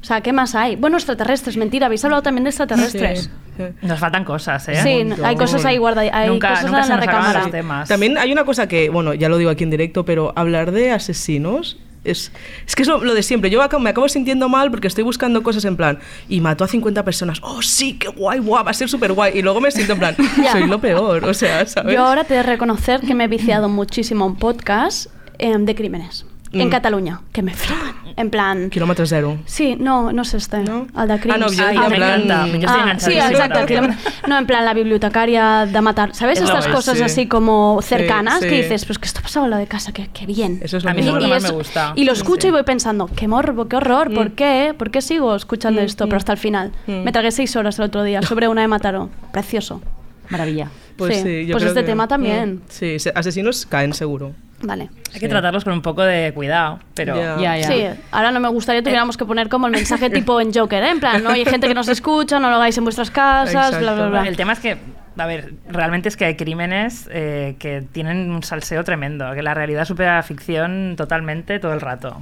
O sea, ¿qué más hay? Bueno, extraterrestres, mentira, habéis hablado también de extraterrestres. Sí. Nos faltan cosas, ¿eh? Sí, hay cosas ahí guardadas, hay nunca cosas nunca en se la recámara. temas. También hay una cosa que, bueno, ya lo digo aquí en directo, pero hablar de asesinos es, es que es lo, lo de siempre. Yo me acabo sintiendo mal porque estoy buscando cosas en plan, y mató a 50 personas. Oh, sí, qué guay, guay, va a ser súper guay. Y luego me siento en plan, soy lo peor, o sea, ¿sabes? Yo ahora te he de reconocer que me he viciado muchísimo en podcast em, de crímenes. En Mm. Cataluña, que me flipan. En plan... Kilómetro cero. Sí, no, no es este. ¿No? El de crims. Ah, no, decía me en plan... Ah, sí, kilómetro- No, en plan la bibliotecaria de matar. ¿Sabes Es estas es, cosas sí. así como cercanas Sí, que sí. dices, pues que esto pasaba en lo de casa, que, que bien. Eso es lo A mí que más eso- me gusta. y lo escucho y voy pensando, qué morbo, qué horror, Mm. ¿por qué? ¿Por qué sigo escuchando esto? Pero hasta el final. Me tragué seis horas el otro día sobre una de Mataró. Precioso. Maravilla. Pues Sí, sí, yo pues creo este que- tema también. Mm, Sí, se- asesinos caen seguro. Vale. Hay que tratarlos con un poco de cuidado, pero... Ya. Ya, ya. Sí, ahora no me gustaría tuviéramos que poner como el mensaje tipo en Joker, ¿eh? En plan, no hay gente que nos escucha, no lo hagáis en vuestras casas, bla, bla, Exacto. bla. El tema es que, a ver, realmente es que hay crímenes eh, que tienen un salseo tremendo, que la realidad supera la ficción totalmente todo el rato.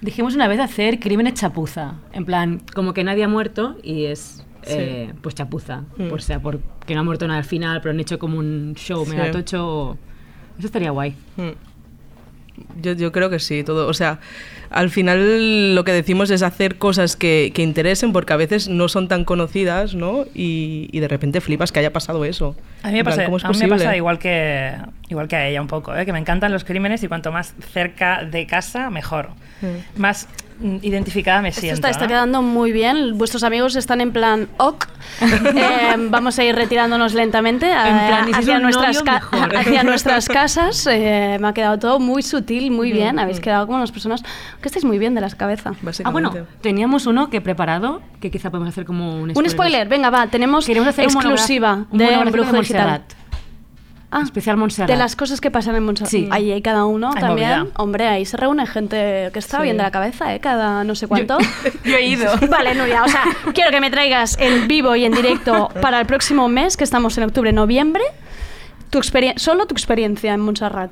Dijimos una vez hacer crímenes chapuza. En plan, como que nadie ha muerto y es. eh, pues chapuza. Mm. Por sea, porque no ha muerto nadie al final, pero han hecho como un show Sí. mega tocho. o- Eso estaría guay. Mm. Yo, yo creo que sí, todo. O sea, al final lo que decimos es hacer cosas que, que interesen porque a veces no son tan conocidas, ¿no? Y, y de repente flipas que haya pasado eso. A mí me pasa, ¿cómo es a mí me pasa igual, que, igual que a ella un poco, ¿eh? que me encantan los crímenes y cuanto más cerca de casa, mejor. Más mm, identificada me Esto siento. está, quedando muy bien. Vuestros amigos están en plan ok. Eh, vamos a ir retirándonos lentamente a- plan, hacia, nuestras hacia nuestras casas. Eh, me ha quedado todo muy sutil, muy bien. Mm, Habéis quedado como unas personas que estáis muy bien de la cabeza. Ah, bueno, teníamos uno que preparado, que quizá podemos hacer como un Un spoiler, venga, va, tenemos Queremos hacer exclusiva de Brujo de. Ah, Especial Montserrat. de las cosas que pasan en Montserrat. Sí. Ahí hay cada uno Hay también. movida. Hombre, ahí se reúne gente que está bien de la cabeza, ¿eh? Cada no sé cuánto. Yo he ido. Vale, Nuria, o sea, quiero que me traigas en vivo y en directo para el próximo mes, que estamos en octubre-noviembre, tu experien- solo tu experiencia en Montserrat.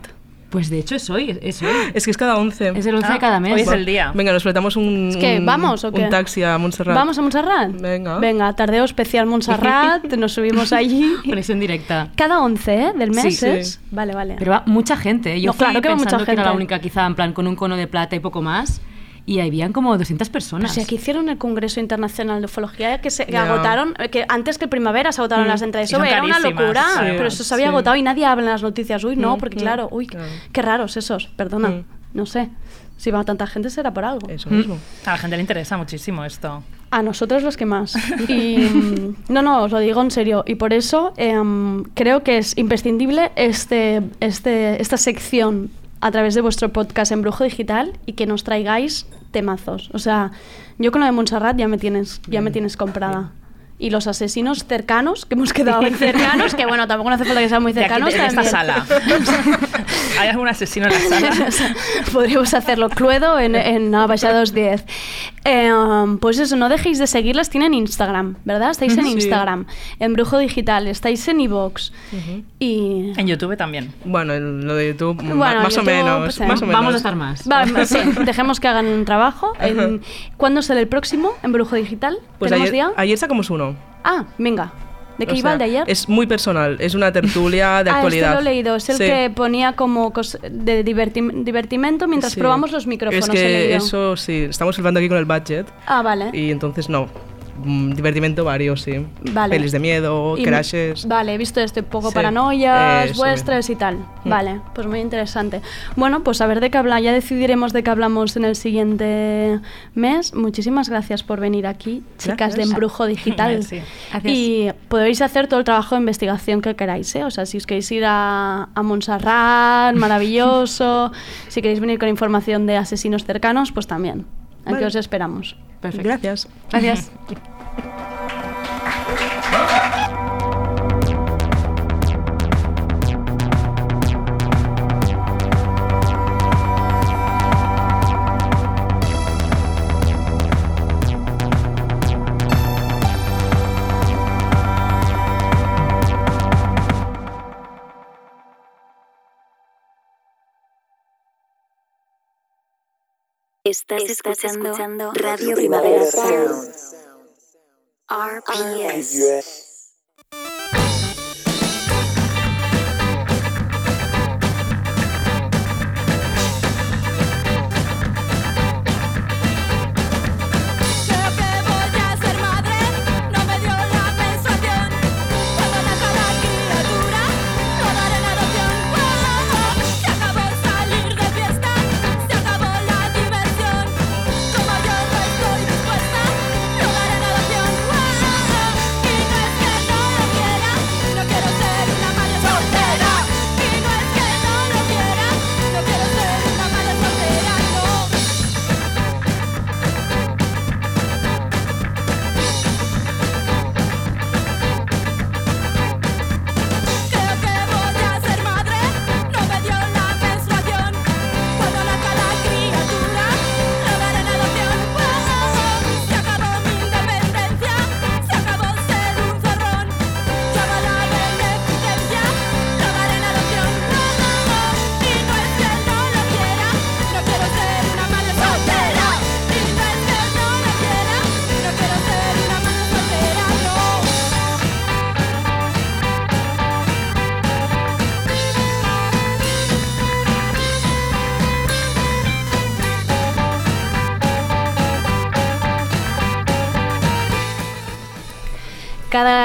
Pues de hecho es hoy, es hoy. Es que es cada 11. Es el 11 de cada mes. Hoy es el día. Venga, nos fletamos un, Es que, un- ¿vamos o qué? un taxi a Montserrat. ¿Vamos a Montserrat? Venga. Venga, tardeo especial Montserrat, nos subimos allí. Conexión directa. Cada 11 ¿eh? del mes sí. es. Vale, vale. Pero va mucha gente. ¿eh? Yo No, fui claro que va pensando mucha que era la gente. única quizá en plan con un cono de plata y poco más. Y habían como 200 Pero personas. si aquí hicieron el Congreso Internacional de Ufología, que se que agotaron, que antes que el primavera se agotaron Mm. las entradas. Eso era una locura, sí. pero eso se había Sí. agotado y nadie habla en las noticias. Uy, no, Mm, porque mm, claro, uy, claro. qué raros esos, perdona, Mm. no sé. Si va tanta gente será por algo. Eso mismo. A la gente le interesa muchísimo esto. A nosotros los que más. Y no, no, os lo digo en serio. Y por eso em, creo que es imprescindible este, este, esta sección a través de vuestro podcast en Brujo Digital y que nos traigáis temazos. O sea, yo con lo de Montserrat ya me tienes, ya me tienes comprada. Y los asesinos cercanos, que hemos quedado en cercanos, que bueno, tampoco no hace falta que sean muy De aquí, cercanos. en esta sala. ¿Hay algún asesino en la sala? O sea, Podríamos hacerlo Cluedo en, en Abaixados 10. Eh, um, pues eso, no dejéis de seguirlas. Tienen Instagram, ¿verdad? Estáis en Sí. Instagram, en Brujo Digital, estáis en iVoox. Y. En YouTube también. Bueno, el- lo de YouTube, Bueno, más o menos. Más o menos. Vamos a estar más. Va, sí, dejemos que hagan un trabajo. En- ¿Cuándo será el próximo en Brujo Digital? Pues ¿Tenemos ayer, día? ayer sacamos uno. Ah, venga. ¿De qué O iba sea, el de ayer? Es muy personal, es una tertulia de ah, actualidad. este lo he leído. Es el Sí. que ponía como de divertim- divertimento mientras Sí. probamos los micrófonos. Es que eso sí, estamos hablando aquí con el budget Ah, vale. y entonces no. Mm, divertimento varios, sí. Vale. Pelis de miedo, Y- crashes. Vale, he visto este poco Sí, paranoias eso vuestras y tal. Vale, pues muy interesante. Bueno, pues a ver de qué habla. Ya decidiremos de qué hablamos en el siguiente mes. Muchísimas gracias por venir aquí, chicas Gracias. de Embrujo Digital. Sí. Gracias. Y podéis hacer todo el trabajo de investigación que queráis, ¿eh? O sea, si os queréis ir a, a Montserrat, maravilloso. si queréis venir con información de asesinos cercanos, pues también. Aquí Vale. os esperamos. Perfecto. Gracias. Gracias. Estás, escuchando, Radio Primavera Sound. RPS. Creo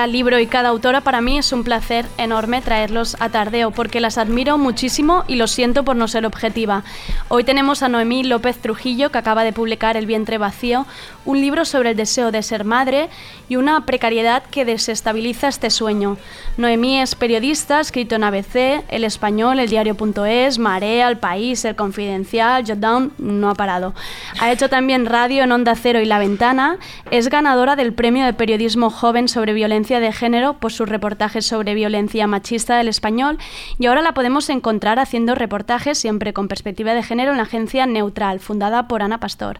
Libro y cada autora para mí es un placer enorme traerlos a Tardeo porque las admiro muchísimo y lo siento por no ser objetiva. Hoy tenemos a Noemí López Trujillo que acaba de publicar El vientre vacío, un libro sobre el deseo de ser madre y una precariedad que desestabiliza este sueño. Noemí es periodista, escrito en ABC, El Español, El Diario.es, Marea, El País, El Confidencial, Jotdown, no ha parado. Ha hecho también radio en Onda Cero y La Ventana, es ganadora del Premio de Periodismo Joven sobre Violencia de Género por sus reportajes sobre violencia machista del español y ahora la podemos encontrar haciendo reportajes siempre con perspectiva de género en la agencia Neutral, fundada por Ana Pastor.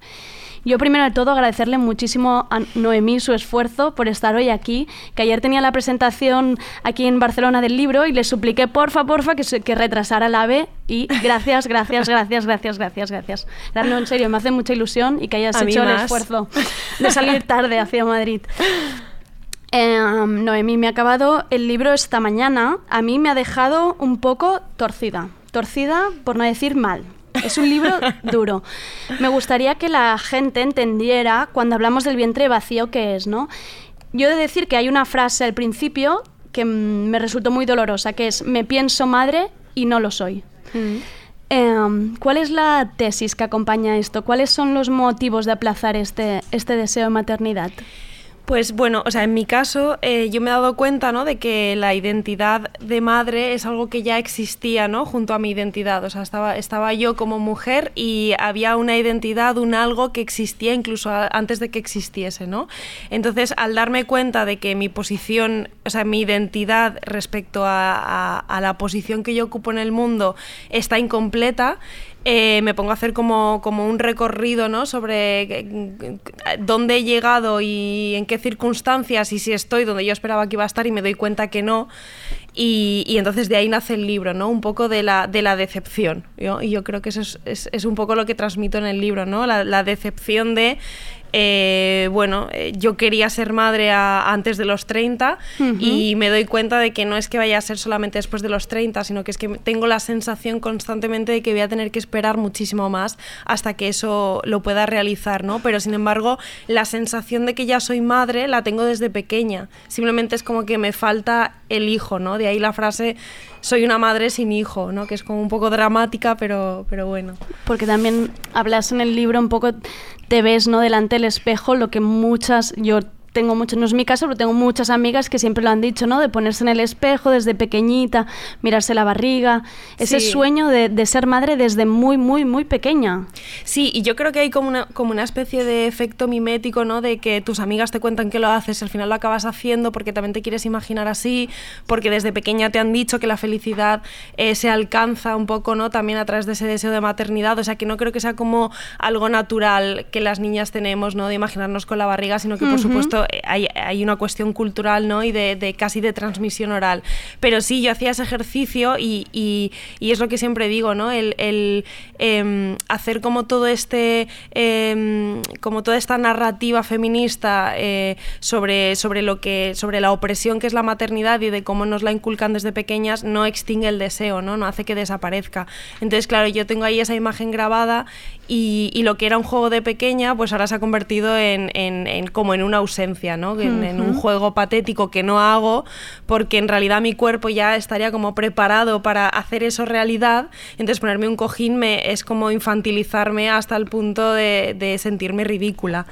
Yo primero de todo agradecerle muchísimo a Noemí su esfuerzo por estar hoy aquí, que ayer tenía la presentación aquí en Barcelona del libro y le supliqué porfa, porfa que, que retrasara el AVE y gracias, gracias, gracias, gracias, gracias, gracias. No, en serio, me hace mucha ilusión y que hayas A hecho el esfuerzo de salir tarde hacia Madrid. Noemí, me ha acabado el libro esta mañana. A mí me ha dejado un poco torcida. Torcida por no decir mal. Es un libro duro. Me gustaría que la gente entendiera cuando hablamos del vientre vacío que es, ¿no? Yo he de decir que hay una frase al principio que mm, me resultó muy dolorosa, que es me pienso madre y no lo soy. Em, ¿Cuál es la tesis que acompaña esto? ¿Cuáles son los motivos de aplazar este, este deseo de maternidad? Pues bueno, o sea, en mi caso eh, yo me he dado cuenta, ¿no? De que la identidad de madre es algo que ya existía, ¿no? Junto a mi identidad, o sea, estaba, estaba yo como mujer y había una identidad, un algo que existía incluso antes de que existiese, ¿no? Entonces, al darme cuenta de que mi posición, o sea, mi identidad respecto a la posición que yo ocupo en el mundo está incompleta, eh, me pongo a hacer como, como un recorrido ¿no? sobre eh, dónde he llegado y en qué circunstancias y si estoy donde yo esperaba que iba a estar y me doy cuenta que no. Y, y entonces de ahí nace el libro, ¿no? Un poco de la, de la decepción. ¿yo? Y yo creo que eso es, es- es un poco lo que transmito en el libro, ¿no? La, la decepción de, eh, bueno, eh, yo quería ser madre a- antes de los 30 y me doy cuenta de que no es que vaya a ser solamente después de los 30, sino que es que tengo la sensación constantemente de que voy a tener que esperar muchísimo más hasta que eso lo pueda realizar, ¿no? Pero sin embargo, la sensación de que ya soy madre la tengo desde pequeña. Simplemente es como que me falta el hijo, ¿no? De ahí la frase soy una madre sin hijo, ¿no? Que es como un poco dramática, pero, pero bueno. porque también hablas en el libro un poco, te ves ¿no? delante del espejo, lo que muchas, yo tengo mucho, no es mi caso, pero tengo muchas amigas que siempre lo han dicho, ¿no? De ponerse en el espejo desde pequeñita, mirarse la barriga, ese Sí. sueño de, de ser madre desde muy, muy, muy pequeña. Sí, y yo creo que hay como una, como una especie de efecto mimético, ¿no? De que tus amigas te cuentan que lo haces, al final lo acabas haciendo porque también te quieres imaginar así, porque desde pequeña te han dicho que la felicidad eh, se alcanza un poco, ¿no? También a través de ese deseo de maternidad, o sea que no creo que sea como algo natural que las niñas tenemos, ¿no? De imaginarnos con la barriga, sino que por supuesto eh, hay, una cuestión cultural, ¿no? Y de, casi de transmisión oral. Pero sí, yo hacía ese ejercicio y, es lo que siempre digo, ¿no? El, el, em, hacer como todo este, em, como toda esta narrativa feminista eh, sobre, sobre lo que, sobre la opresión que es la maternidad y de cómo nos la inculcan desde pequeñas, no extingue el deseo, ¿no? No hace que desaparezca. Entonces, claro, yo tengo ahí esa imagen grabada y, y lo que era un juego de pequeña, pues ahora se ha convertido en, en- en como en una ausencia, ¿no? En, en un juego patético que no hago porque en realidad mi cuerpo ya estaría como preparado para hacer eso realidad. Entonces ponerme un cojín me, es como infantilizarme hasta el punto de, de sentirme ridícula.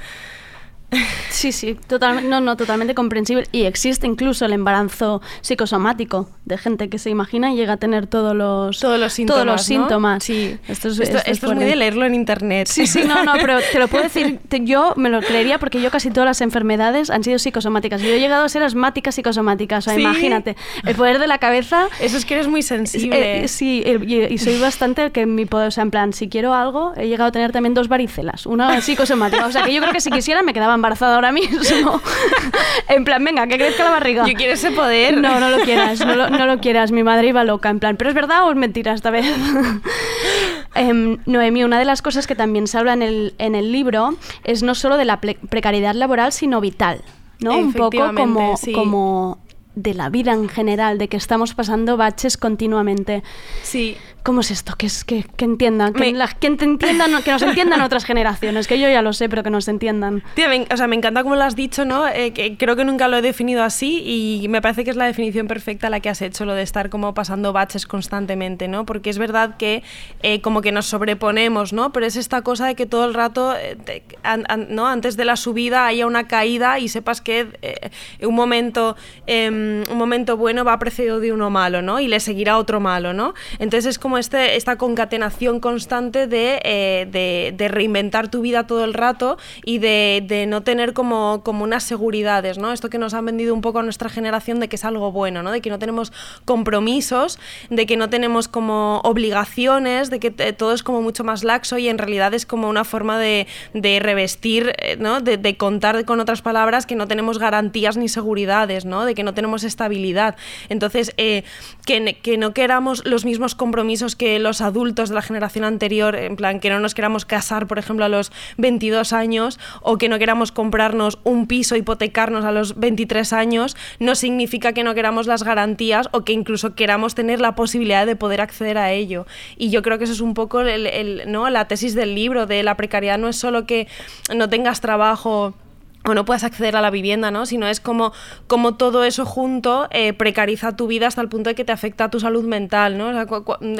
Sí, sí, totalmente, no, no, totalmente comprensible. Y existe incluso el embarazo psicosomático de gente que se imagina y llega a tener todos los, Todos los síntomas. Todos los ¿no? síntomas. Sí. Esto es, esto, esto esto es muy de leerlo en internet. Sí, sí, no, no, pero te lo puedo decir, te- yo me lo creería porque yo casi todas las enfermedades han sido psicosomáticas. Yo he llegado a ser asmática psicosomática, o sea, Sí. imagínate, el poder de la cabeza... Eso es que eres muy sensible. Eh, sí, el- y, y soy bastante que mi poder, o sea, en plan, si quiero algo, he llegado a tener también dos varicelas, una psicosomática, o sea, que yo creo que si quisiera me quedaba embarazada ahora mismo. en plan, venga, que crezca la barriga. Yo quiero ese poder. No, no lo quieras, no lo, no lo quieras. Mi madre iba loca, en plan, ¿pero es verdad o es mentira esta vez? Em, Noemí, una de las cosas que también se habla en el, en el libro es no solo de la precariedad laboral, sino vital, ¿no? Un poco como, sí. como de la vida en general, de que estamos pasando baches continuamente. Sí. ¿Cómo es esto? Que, es, que, que entiendan, que, Me- la- que entiendan, que nos entiendan otras generaciones, que yo ya lo sé, pero que nos entiendan. Tía, me, o sea, me encanta como lo has dicho, ¿no? Eh, que creo que nunca lo he definido así y me parece que es la definición perfecta la que has hecho, lo de estar como pasando baches constantemente, ¿no? Porque es verdad que eh, como que nos sobreponemos, ¿no? Pero es esta cosa de que todo el rato, eh, te- an- an- ¿no? Antes de la subida haya una caída y sepas que eh, un momento em, un momento bueno va precedido de uno malo, ¿no? Y le seguirá otro malo, ¿no? Entonces es como este, esta concatenación constante de, eh, de- de reinventar tu vida todo el rato y de, de no tener como, como unas seguridades, ¿no? Esto que nos han vendido un poco a nuestra generación de que es algo bueno, ¿no? De que no tenemos compromisos, de que no tenemos como obligaciones, de que todo es como mucho más laxo y en realidad es como una forma de, revestir, eh, ¿no? De, contar con otras palabras que no tenemos garantías ni seguridades, ¿no? De que no tenemos estabilidad. Entonces, eh, que, que no queramos los mismos compromisos que los adultos de la generación anterior, en plan, que no nos queramos casar, por ejemplo, a los 22 años o que no queramos comprarnos un piso, hipotecarnos a los 23 años, no significa que no queramos las garantías o que incluso queramos tener la posibilidad de poder acceder a ello. Y yo creo que eso es un poco el- ¿no? la tesis del libro, de la precariedad no es solo que no tengas trabajo o no puedas acceder a la vivienda, ¿no? Sino es como, como todo eso junto eh, precariza tu vida hasta el punto de que te afecta a tu salud mental, ¿no? O sea,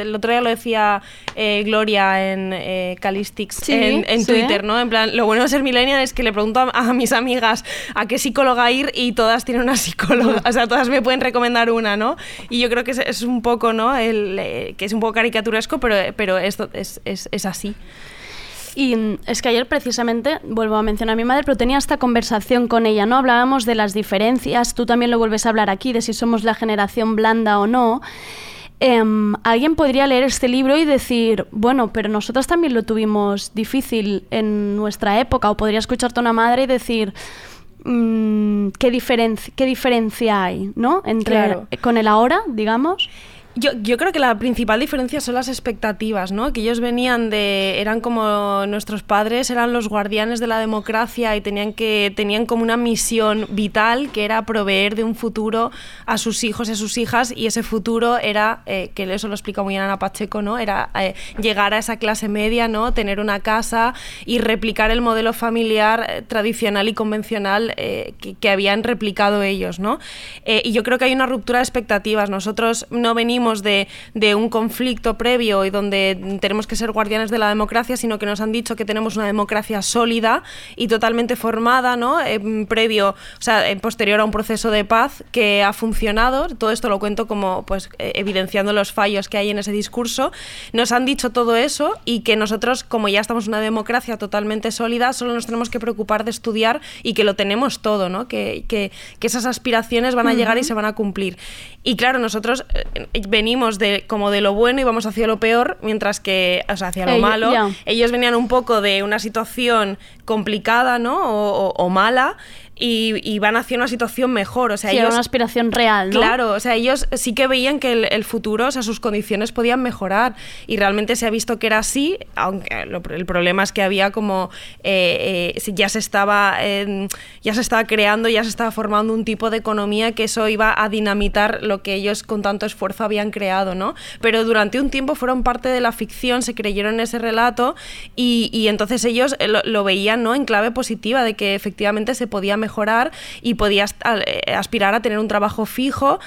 el otro día lo decía eh, Gloria en eh, Calistix Sí, en, en sí. Twitter, ¿no? En plan, lo bueno de ser millennial es que le pregunto a, a mis amigas a qué psicóloga ir y todas tienen una psicóloga, o sea, todas me pueden recomendar una, ¿no? Y yo creo que es, es un poco, ¿no? El, eh, que es un poco caricaturesco, pero, pero esto es, es, es así. Y es que ayer precisamente, vuelvo a mencionar a mi madre, pero tenía esta conversación con ella, ¿no? Hablábamos de las diferencias, tú también lo vuelves a hablar aquí, de si somos la generación blanda o no. Em, alguien podría leer este libro y decir, bueno, pero nosotros también lo tuvimos difícil en nuestra época, o podría escucharte a una madre y decir, mm, ¿qué, diferen- ¿qué diferencia hay, ¿no? Entre Claro. con el ahora, digamos. Yo, yo creo que la principal diferencia son las expectativas, ¿no? Que ellos venían de. eran como nuestros padres, eran los guardianes de la democracia y tenían que. tenían como una misión vital que era proveer de un futuro a sus hijos y a sus hijas. Y ese futuro era, eh, que eso lo explica muy bien Ana Pacheco, ¿no? Era eh, llegar a esa clase media, ¿no? Tener una casa y replicar el modelo familiar eh, tradicional y convencional eh, que, que habían replicado ellos, ¿no? Eh, y yo creo que hay una ruptura de expectativas. Nosotros no venimos de, de un conflicto previo y donde tenemos que ser guardianes de la democracia, sino que nos han dicho que tenemos una democracia sólida y totalmente formada, ¿no? Eh, previo, o sea, eh, posterior a un proceso de paz que ha funcionado. Todo esto lo cuento como, pues, eh, evidenciando los fallos que hay en ese discurso. Nos han dicho todo eso y que nosotros, como ya estamos en una democracia totalmente sólida, solo nos tenemos que preocupar de estudiar y que lo tenemos todo, ¿no? Que, que, que esas aspiraciones van a llegar y se van a cumplir. Y claro, nosotros eh, venimos de como de lo bueno y vamos hacia lo peor, mientras que, o sea, hacia lo Ell- malo. Ellos venían un poco de una situación complicada, ¿no? O, o- o mala. Y, y van hacia una situación mejor. O sea, Sí, era ellos, una aspiración real, ¿no? Claro, o sea, ellos sí que veían que el, el futuro, o sea, sus condiciones podían mejorar y realmente se ha visto que era así, aunque lo- el problema es que había como eh, eh, ya se estaba eh, ya se estaba creando, ya se estaba formando un tipo de economía que eso iba a dinamitar lo que ellos con tanto esfuerzo habían creado, ¿no? Pero durante un tiempo fueron parte de la ficción, se creyeron ese relato y, y entonces ellos eh, lo, lo veían, ¿no? En clave positiva de que efectivamente se podía mejorar y podías eh, aspirar a tener un trabajo fijo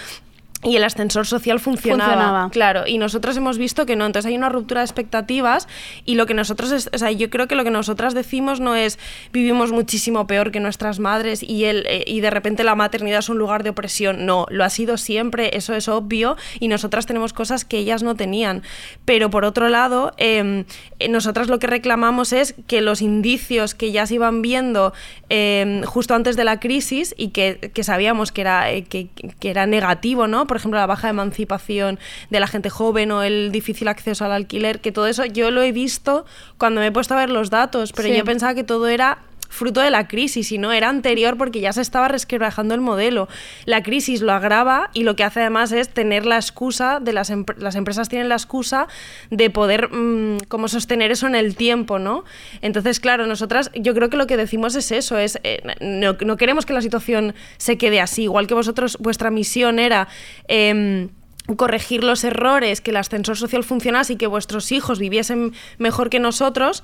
y el ascensor social funcionaba, Funcionaba. Claro, y nosotros hemos visto que no. Entonces hay una ruptura de expectativas y lo que nosotros, es- o sea, yo creo que lo que nosotras decimos no es vivimos muchísimo peor que nuestras madres y, el, eh, y de repente la maternidad es un lugar de opresión. No, lo ha sido siempre, eso es obvio y nosotras tenemos cosas que ellas no tenían. Pero por otro lado, eh, eh, nosotras lo que reclamamos es que los indicios que ya se iban viendo eh, justo antes de la crisis y que, que sabíamos que era, eh, que, que era negativo, ¿no? Por ejemplo, la baja emancipación de la gente joven o el difícil acceso al alquiler, que todo eso yo lo he visto cuando me he puesto a ver los datos, pero Sí. yo pensaba que todo era fruto de la crisis y no era anterior porque ya se estaba resquebrajando el modelo. La crisis lo agrava y lo que hace además es tener la excusa de las, empre- las empresas tienen la excusa de poder mm, como sostener eso en el tiempo, ¿no? Entonces, claro, nosotras yo creo que lo que decimos es eso, es eh, no, no queremos que la situación se quede así, igual que vosotros vuestra misión era em, corregir los errores, que el ascensor social funcionase y que vuestros hijos viviesen mejor que nosotros,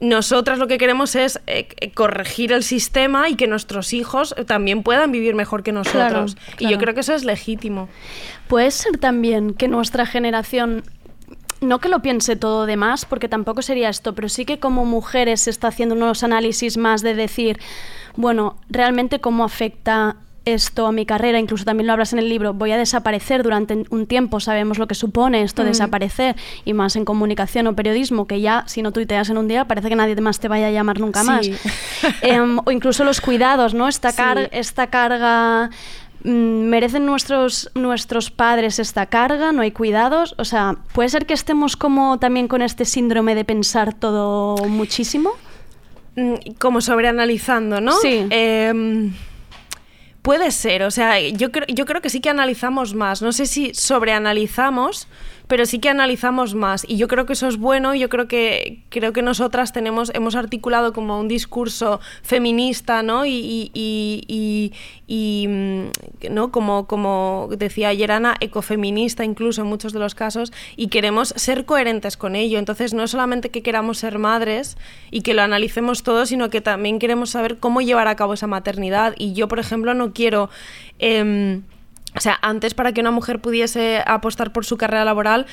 nosotras lo que queremos es eh, eh, corregir el sistema y que nuestros hijos también puedan vivir mejor que nosotros. Claro, Y yo creo que eso es legítimo. Puede ser también que nuestra generación, no que lo piense todo de más, porque tampoco sería esto, pero sí que como mujeres se está haciendo unos análisis más de decir, bueno, realmente cómo afecta esto a mi carrera, incluso también lo hablas en el libro, voy a desaparecer durante un tiempo, sabemos lo que supone esto Mm. desaparecer, y más en comunicación o periodismo, que ya si no tuiteas en un día parece que nadie más te vaya a llamar nunca más. Sí. Em, o incluso los cuidados, ¿no? Esta, Sí. car- esta carga... mm, ¿Merecen nuestros, nuestros padres esta carga? ¿No hay cuidados? O sea, ¿puede ser que estemos como también con este síndrome de pensar todo muchísimo? Mm, como sobreanalizando, ¿no? Sí. Em, puede ser, o sea, yo, creo- yo creo que sí que analizamos más. No sé si sobreanalizamos, pero sí que analizamos más. Y yo creo que eso es bueno. Yo creo que creo que nosotras tenemos, hemos articulado como un discurso feminista, ¿no? Y, y- y- y- mm, ¿no? Como, como decía ayer Ana, ecofeminista incluso en muchos de los casos, y queremos ser coherentes con ello. Entonces, no solamente que queramos ser madres y que lo analicemos todo, sino que también queremos saber cómo llevar a cabo esa maternidad. Y yo, por ejemplo, no quiero... em, o sea, antes para que una mujer pudiese apostar por su carrera laboral,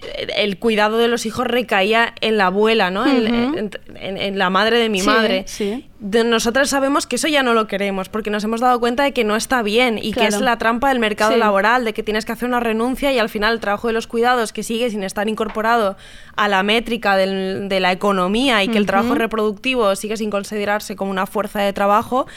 eh, el cuidado de los hijos recaía en la abuela, ¿no? En- Ujú. en, en- en la madre de mi Sí, madre. sí. Nosotras sabemos que eso ya no lo queremos, porque nos hemos dado cuenta de que no está bien y que Claro. es la trampa del mercado Sí. laboral, de que tienes que hacer una renuncia y al final el trabajo de los cuidados, que sigue sin estar incorporado a la métrica del- de la economía y que el trabajo reproductivo sigue sin considerarse como una fuerza de trabajo,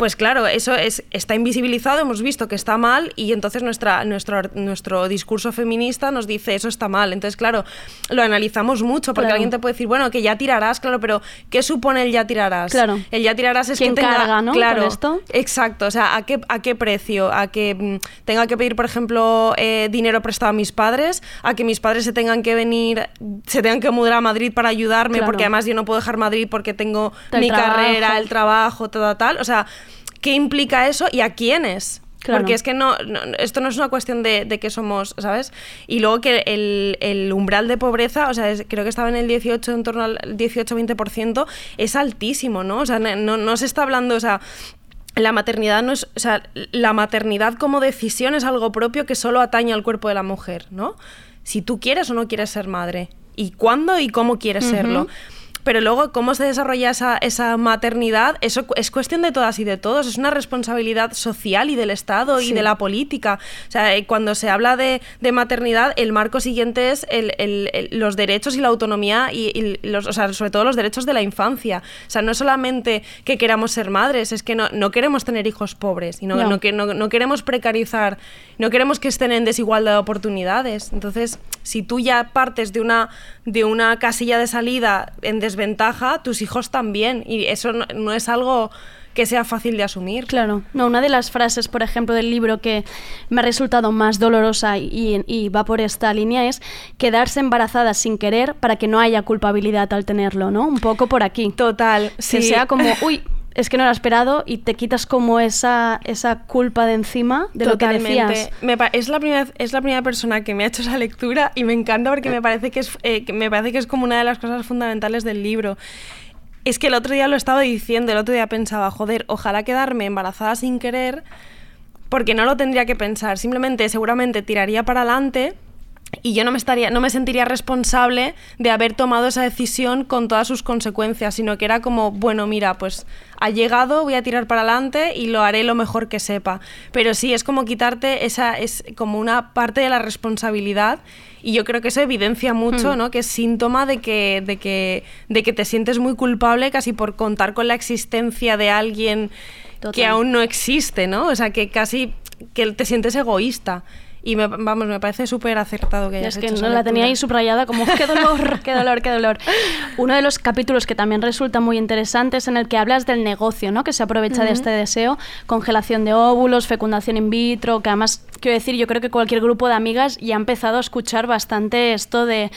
pues claro, eso es, está invisibilizado, hemos visto que está mal y entonces nuestra, nuestro, nuestro discurso feminista nos dice eso está mal. Entonces, claro, lo analizamos mucho porque Claro. alguien te puede decir, bueno, que ya tirarás, claro, pero ¿qué supone el ya tirarás? Claro. El ya tirarás es ¿Quién que tenga, carga, no, claro, esto? Exacto, o sea, ¿a qué, a qué precio? ¿A que mm, tenga que pedir, por ejemplo, eh, dinero prestado a mis padres? ¿A que mis padres se tengan que venir, se tengan que mudar a Madrid para ayudarme? Claro. Porque además yo no puedo dejar Madrid porque tengo El mi trabajo. carrera, el trabajo, todo tal. O sea, ¿qué implica eso y a quiénes? Claro. Porque es que no, no- esto no es una cuestión de, de que somos, ¿sabes? Y luego que el, el umbral de pobreza, o sea, es- creo que estaba en el 18, en torno al 18-20%, es altísimo, ¿no? O sea, no, no se está hablando, o sea, la maternidad no es, o sea, la maternidad como decisión es algo propio que solo atañe al cuerpo de la mujer, ¿no? Si tú quieres o no quieres ser madre, y cuándo y cómo quieres Ujú. serlo. Pero luego, cómo se desarrolla esa, esa maternidad, eso es cuestión de todas y de todos. Es una responsabilidad social y del Estado y Sí. de la política. O sea, eh, cuando se habla de, de maternidad, el marco siguiente es el- el- el- los derechos y la autonomía y, y los, o sea, sobre todo los derechos de la infancia. O sea, no solamente que queramos ser madres, es que no, no queremos tener hijos pobres y no, No. no- no queremos precarizar, no queremos que estén en desigualdad de oportunidades. Entonces, si tú ya partes de una, de una casilla de salida en desventaja, tus hijos también. Y eso no, no es algo que sea fácil de asumir. Claro, no, una de las frases, por ejemplo, del libro que me ha resultado más dolorosa y, y va por esta línea es quedarse embarazada sin querer para que no haya culpabilidad al tenerlo, ¿no? Un poco por aquí. Total, Que sí. sea como, uy, es que no lo he esperado y te quitas como esa, esa culpa de encima de lo que decías. Me es, la primera, es la primera persona que me ha hecho esa lectura y me encanta porque me parece que es, eh, que me parece que es como una de las cosas fundamentales del libro. Es que el otro día lo estaba diciendo, el otro día pensaba, joder, ojalá quedarme embarazada sin querer, porque no lo tendría que pensar. Simplemente, seguramente tiraría para adelante y yo no me estaría, no me sentiría responsable de haber tomado esa decisión con todas sus consecuencias, sino que era como, bueno, mira, pues ha llegado, voy a tirar para adelante y lo haré lo mejor que sepa. Pero sí, es como quitarte esa, es como una parte de la responsabilidad. Y yo creo que eso evidencia mucho, Hmm. ¿no? Que es síntoma de que, de que, de que te sientes muy culpable casi por contar con la existencia de alguien que aún no existe, ¿no? O sea, que casi que te sientes egoísta. Y me, vamos, me parece súper acertado que hayas Es que hecho no esa la tenía ahí subrayada como qué dolor, qué dolor, qué dolor. Uno de los capítulos que también resulta muy interesante es en el que hablas del negocio, ¿no? Que se aprovecha de este deseo, congelación de óvulos, fecundación in vitro, que además quiero decir, yo creo que cualquier grupo de amigas ya ha empezado a escuchar bastante esto de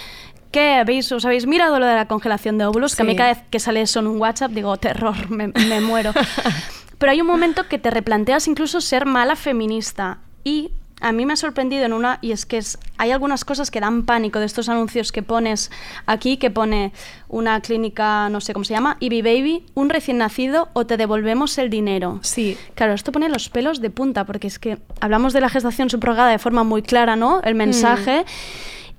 ¿Qué? ¿Habéis, ¿Os habéis mirado lo de la congelación de óvulos? Que a mí cada vez que sale eso en un WhatsApp digo, terror, me, me muero. Pero hay un momento que te replanteas incluso ser mala feminista. Y a mí me ha sorprendido en una, y es que es- hay algunas cosas que dan pánico de estos anuncios que pones aquí, que pone una clínica, no sé cómo se llama, Ivy Baby, un recién nacido o te devolvemos el dinero. Sí. Claro, esto pone los pelos de punta, porque es que hablamos de la gestación subrogada de forma muy clara, ¿no? El mensaje.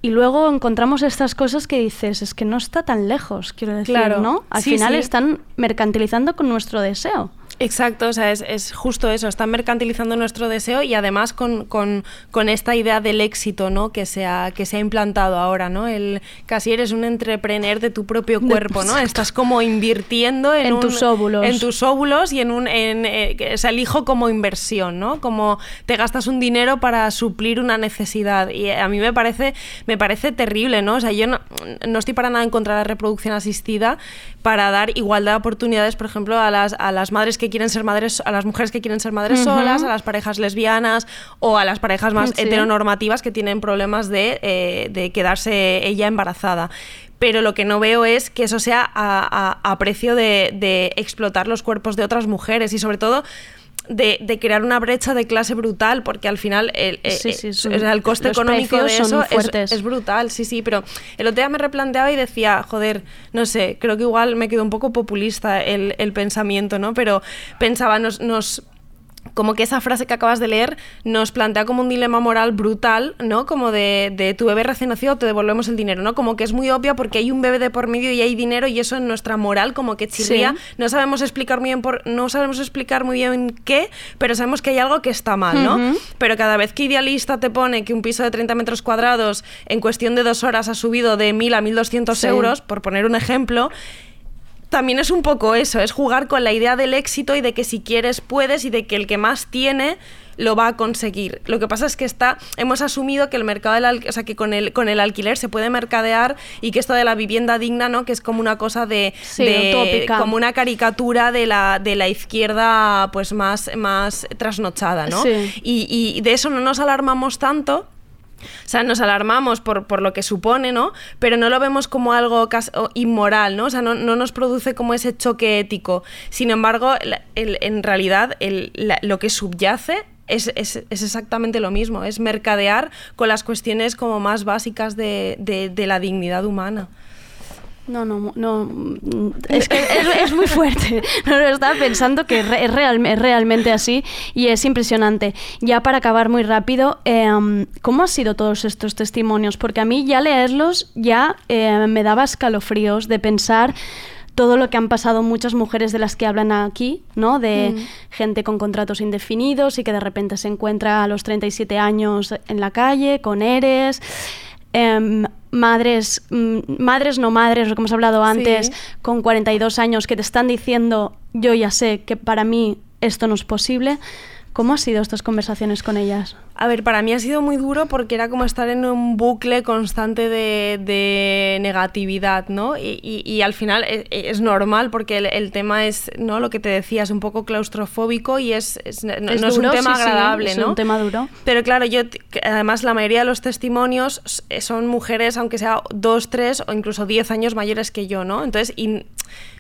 Y luego encontramos estas cosas que dices, es que no está tan lejos, quiero decir, Claro. ¿no? Al Sí, final sí. están mercantilizando con nuestro deseo. Exacto, o sea, es, es justo eso, están mercantilizando nuestro deseo y además con, con- con esta idea del éxito, ¿no? Que se ha, que se ha implantado ahora, ¿no? El casi eres un entrepreneur de tu propio cuerpo, ¿no? exacto. Estás como invirtiendo en, En un- tus óvulos. En tus óvulos y en un en, eh, que- o sea, el hijo como inversión, ¿no? Como te gastas un dinero para suplir una necesidad y a mí me parece me parece terrible, ¿no? O sea, yo no, no estoy para nada en contra de la reproducción asistida para dar igualdad de oportunidades, por ejemplo, a las, a las madres que quieren ser madres, a las mujeres que quieren ser madres solas, a las parejas lesbianas o a las parejas más Sí. heteronormativas que tienen problemas de, eh, de quedarse ella embarazada. Pero lo que no veo es que eso sea a, a- a precio de, de explotar los cuerpos de otras mujeres y sobre todo de, de crear una brecha de clase brutal, porque al final el, eh, Sí, eh, sí, sea, el coste los económico de eso es brutal, sí, sí, pero el otro día me replanteaba y decía, joder, no sé, creo que igual me quedó un poco populista el, el pensamiento, ¿no? Pero pensaba, nos, nos como que esa frase que acabas de leer nos plantea como un dilema moral brutal, ¿no? Como de, de tu bebé recién nacido te devolvemos el dinero, ¿no? Como que es muy obvia porque hay un bebé de por medio y hay dinero y eso en nuestra moral como que chirría. Sí. No sabemos explicar muy bien por, no sabemos explicar muy bien qué, pero sabemos que hay algo que está mal, ¿no? Pero cada vez que Idealista te pone que un piso de 30 metros cuadrados en cuestión de dos horas ha subido de 1.000 a 1.200 Sí. euros, por poner un ejemplo, también es un poco eso, es jugar con la idea del éxito y de que si quieres puedes y de que el que más tiene lo va a conseguir. Lo que pasa es que está hemos asumido que el mercado del al- o sea, que con el con el alquiler se puede mercadear y que esto de la vivienda digna, ¿no? que es como una cosa de, Sí, de- como una caricatura de la de la izquierda pues más más trasnochada, ¿no? Sí. Y, y de eso no nos alarmamos tanto. O sea, nos alarmamos por, por lo que supone, ¿no? Pero no lo vemos como algo inmoral, ¿no? O sea, no, no nos produce como ese choque ético. Sin embargo, en realidad, lo que subyace es, es- es exactamente lo mismo. Es mercadear con las cuestiones como más básicas de- de la dignidad humana. No, no, no. mm, Es que es, es muy fuerte. No, no, estaba pensando que es, re- es real- es realmente así y es impresionante. Ya para acabar muy rápido, em, ¿cómo han sido todos estos testimonios? Porque a mí ya leerlos ya eh, me daba escalofríos de pensar todo lo que han pasado muchas mujeres de las que hablan aquí, ¿no? De Mm. gente con contratos indefinidos y que de repente se encuentra a los 37 años en la calle con eres. Em, madres, mm, madres no madres, lo que hemos hablado antes, Sí. con 42 años que te están diciendo, yo ya sé que para mí esto no es posible. ¿Cómo han sido estas conversaciones con ellas? A ver, para mí ha sido muy duro porque era como estar en un bucle constante de, de negatividad, ¿no? Y, y- y al final e- e- es, normal porque el, el tema es, ¿no? Lo que te decía, es un poco claustrofóbico y es, es- no, no Es es duro, un tema sí, sí, agradable, es ¿no? un tema duro. Pero claro, yo además la mayoría de los testimonios s- son mujeres, aunque sea dos, tres o incluso diez años mayores que yo, ¿no? Entonces, in-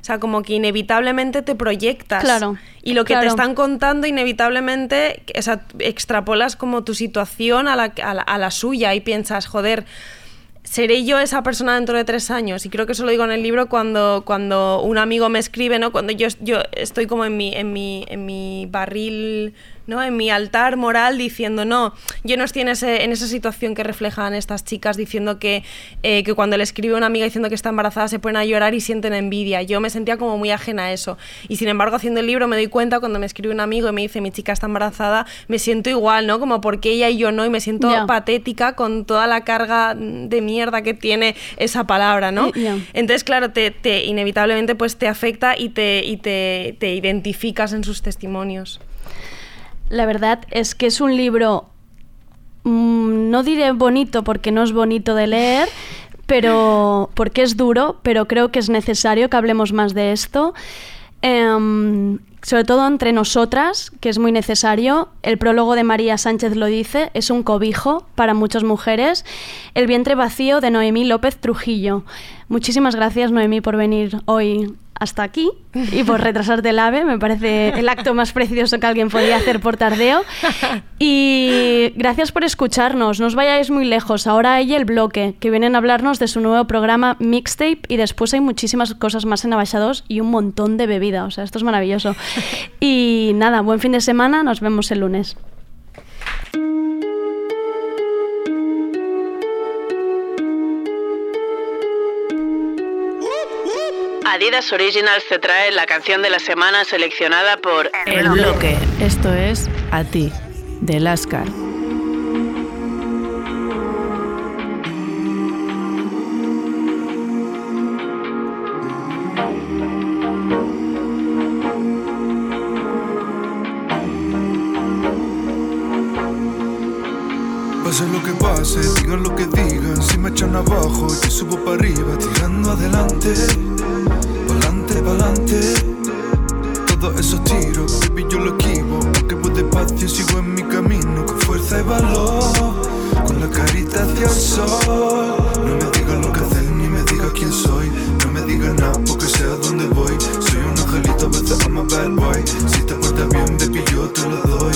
o sea, como que inevitablemente te proyectas. Claro, Y lo que claro. te están contando, inevitablemente, o sea, extrapolas como tu situación a la, a la, a la suya y piensas, joder. ¿Seré yo esa persona dentro de tres años? Y creo que eso lo digo en el libro cuando, cuando un amigo me escribe, ¿no? Cuando yo, yo estoy como en mi, en mi, en mi barril, ¿no? En mi altar moral diciendo, no, yo no estoy en, ese, en esa situación que reflejan estas chicas diciendo que, eh, que cuando le escribe una amiga diciendo que está embarazada se ponen a llorar y sienten envidia. Yo me sentía como muy ajena a eso. Y sin embargo, haciendo el libro me doy cuenta cuando me escribe un amigo y me dice, mi chica está embarazada, me siento igual, ¿no? Como porque ella y yo no, y me siento patética con toda la carga de mierda que tiene esa palabra, ¿no? Ya. Entonces, claro, te, te- inevitablemente pues te afecta y te, y te, te identificas en sus testimonios. La verdad es que es un libro, mm, no diré bonito porque no es bonito de leer, pero porque es duro, pero creo que es necesario que hablemos más de esto. Em, sobre todo entre nosotras, que es muy necesario. El prólogo de María Sánchez lo dice, es un cobijo para muchas mujeres. El vientre vacío de Noemí López Trujillo. Muchísimas gracias, Noemí, por venir hoy hasta aquí y por retrasarte el ave. Me parece el acto más precioso que alguien podía hacer por tardeo. Y gracias por escucharnos. No os vayáis muy lejos. Ahora hay el bloque, que vienen a hablarnos de su nuevo programa Mixtape y después hay muchísimas cosas más en Abaixados y un montón de bebida. O sea, esto es maravilloso. Y nada, buen fin de semana. Nos vemos el lunes. Adidas Originals te trae la canción de la semana seleccionada por El Bloque. Esto es A ti, de Lascar. Pase lo que pase, digan lo que digan, me echan abajo, yo subo para arriba, tirando adelante, pa'lante, pa'lante. Todos esos tiros, baby, yo lo esquivo, aunque voy despacio, sigo en mi camino, con fuerza y valor, con la carita hacia el sol. No me digan lo que hacer, ni me diga quién soy, no me digan nada, porque sé a dónde voy. Soy un angelito, veces I'm a bad boy, si te portas bien, baby, yo te lo doy.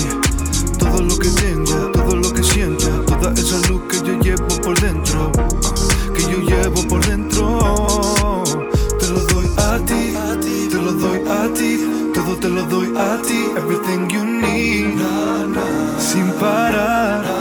Todo lo que tengo, todo lo que siento, toda esa luz que yo llevo por dentro, llevo por dentro. Te lo doy a ti, te lo doy a ti, todo te lo doy a ti, everything you need, sin parar.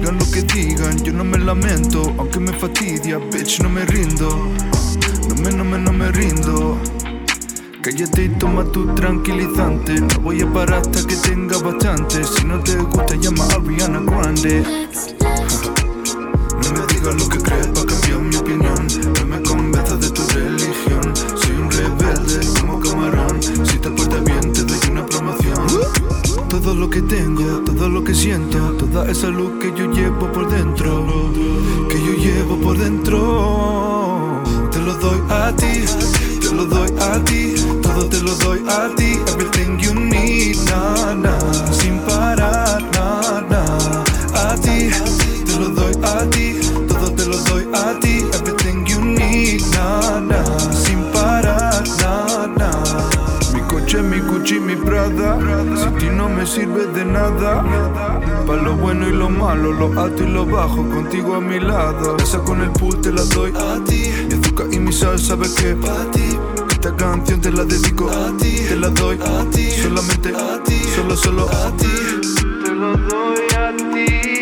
Digan lo que digan, yo no me lamento, aunque me fastidia, bitch, no me rindo. No me, no me, no me rindo. Cállate y toma tu tranquilizante. No voy a parar hasta que tenga bastante. Si no te gusta, llama a Ariana Grande. No me digas lo que crees para cambiar mi opinión. No me convenzas de tu religión. Soy un rebelde como camarón. Si te portas bien, te doy una promoción. Todo lo que tengo, todo lo que siento, toda esa luz que yo llevo por dentro, que yo llevo por dentro, te lo doy a ti, te lo doy a ti, todo te lo doy a ti, everything you need, na, na, sin parar, na, na, a ti, te lo doy a ti, todo te lo doy a ti, everything you need, na, na, sin. Gucci, mi Gucci, mi Prada. Si ti no me sirve de nada. Para lo bueno y lo malo, lo alto y lo bajo, contigo a mi lado. Esa con el pool te la doy a ti. Mi azúcar y mi sal, sabes que para ti. Esta canción te la dedico a ti. Te la doy a ti. Solamente a ti. Solo, solo a ti. Te la doy a ti.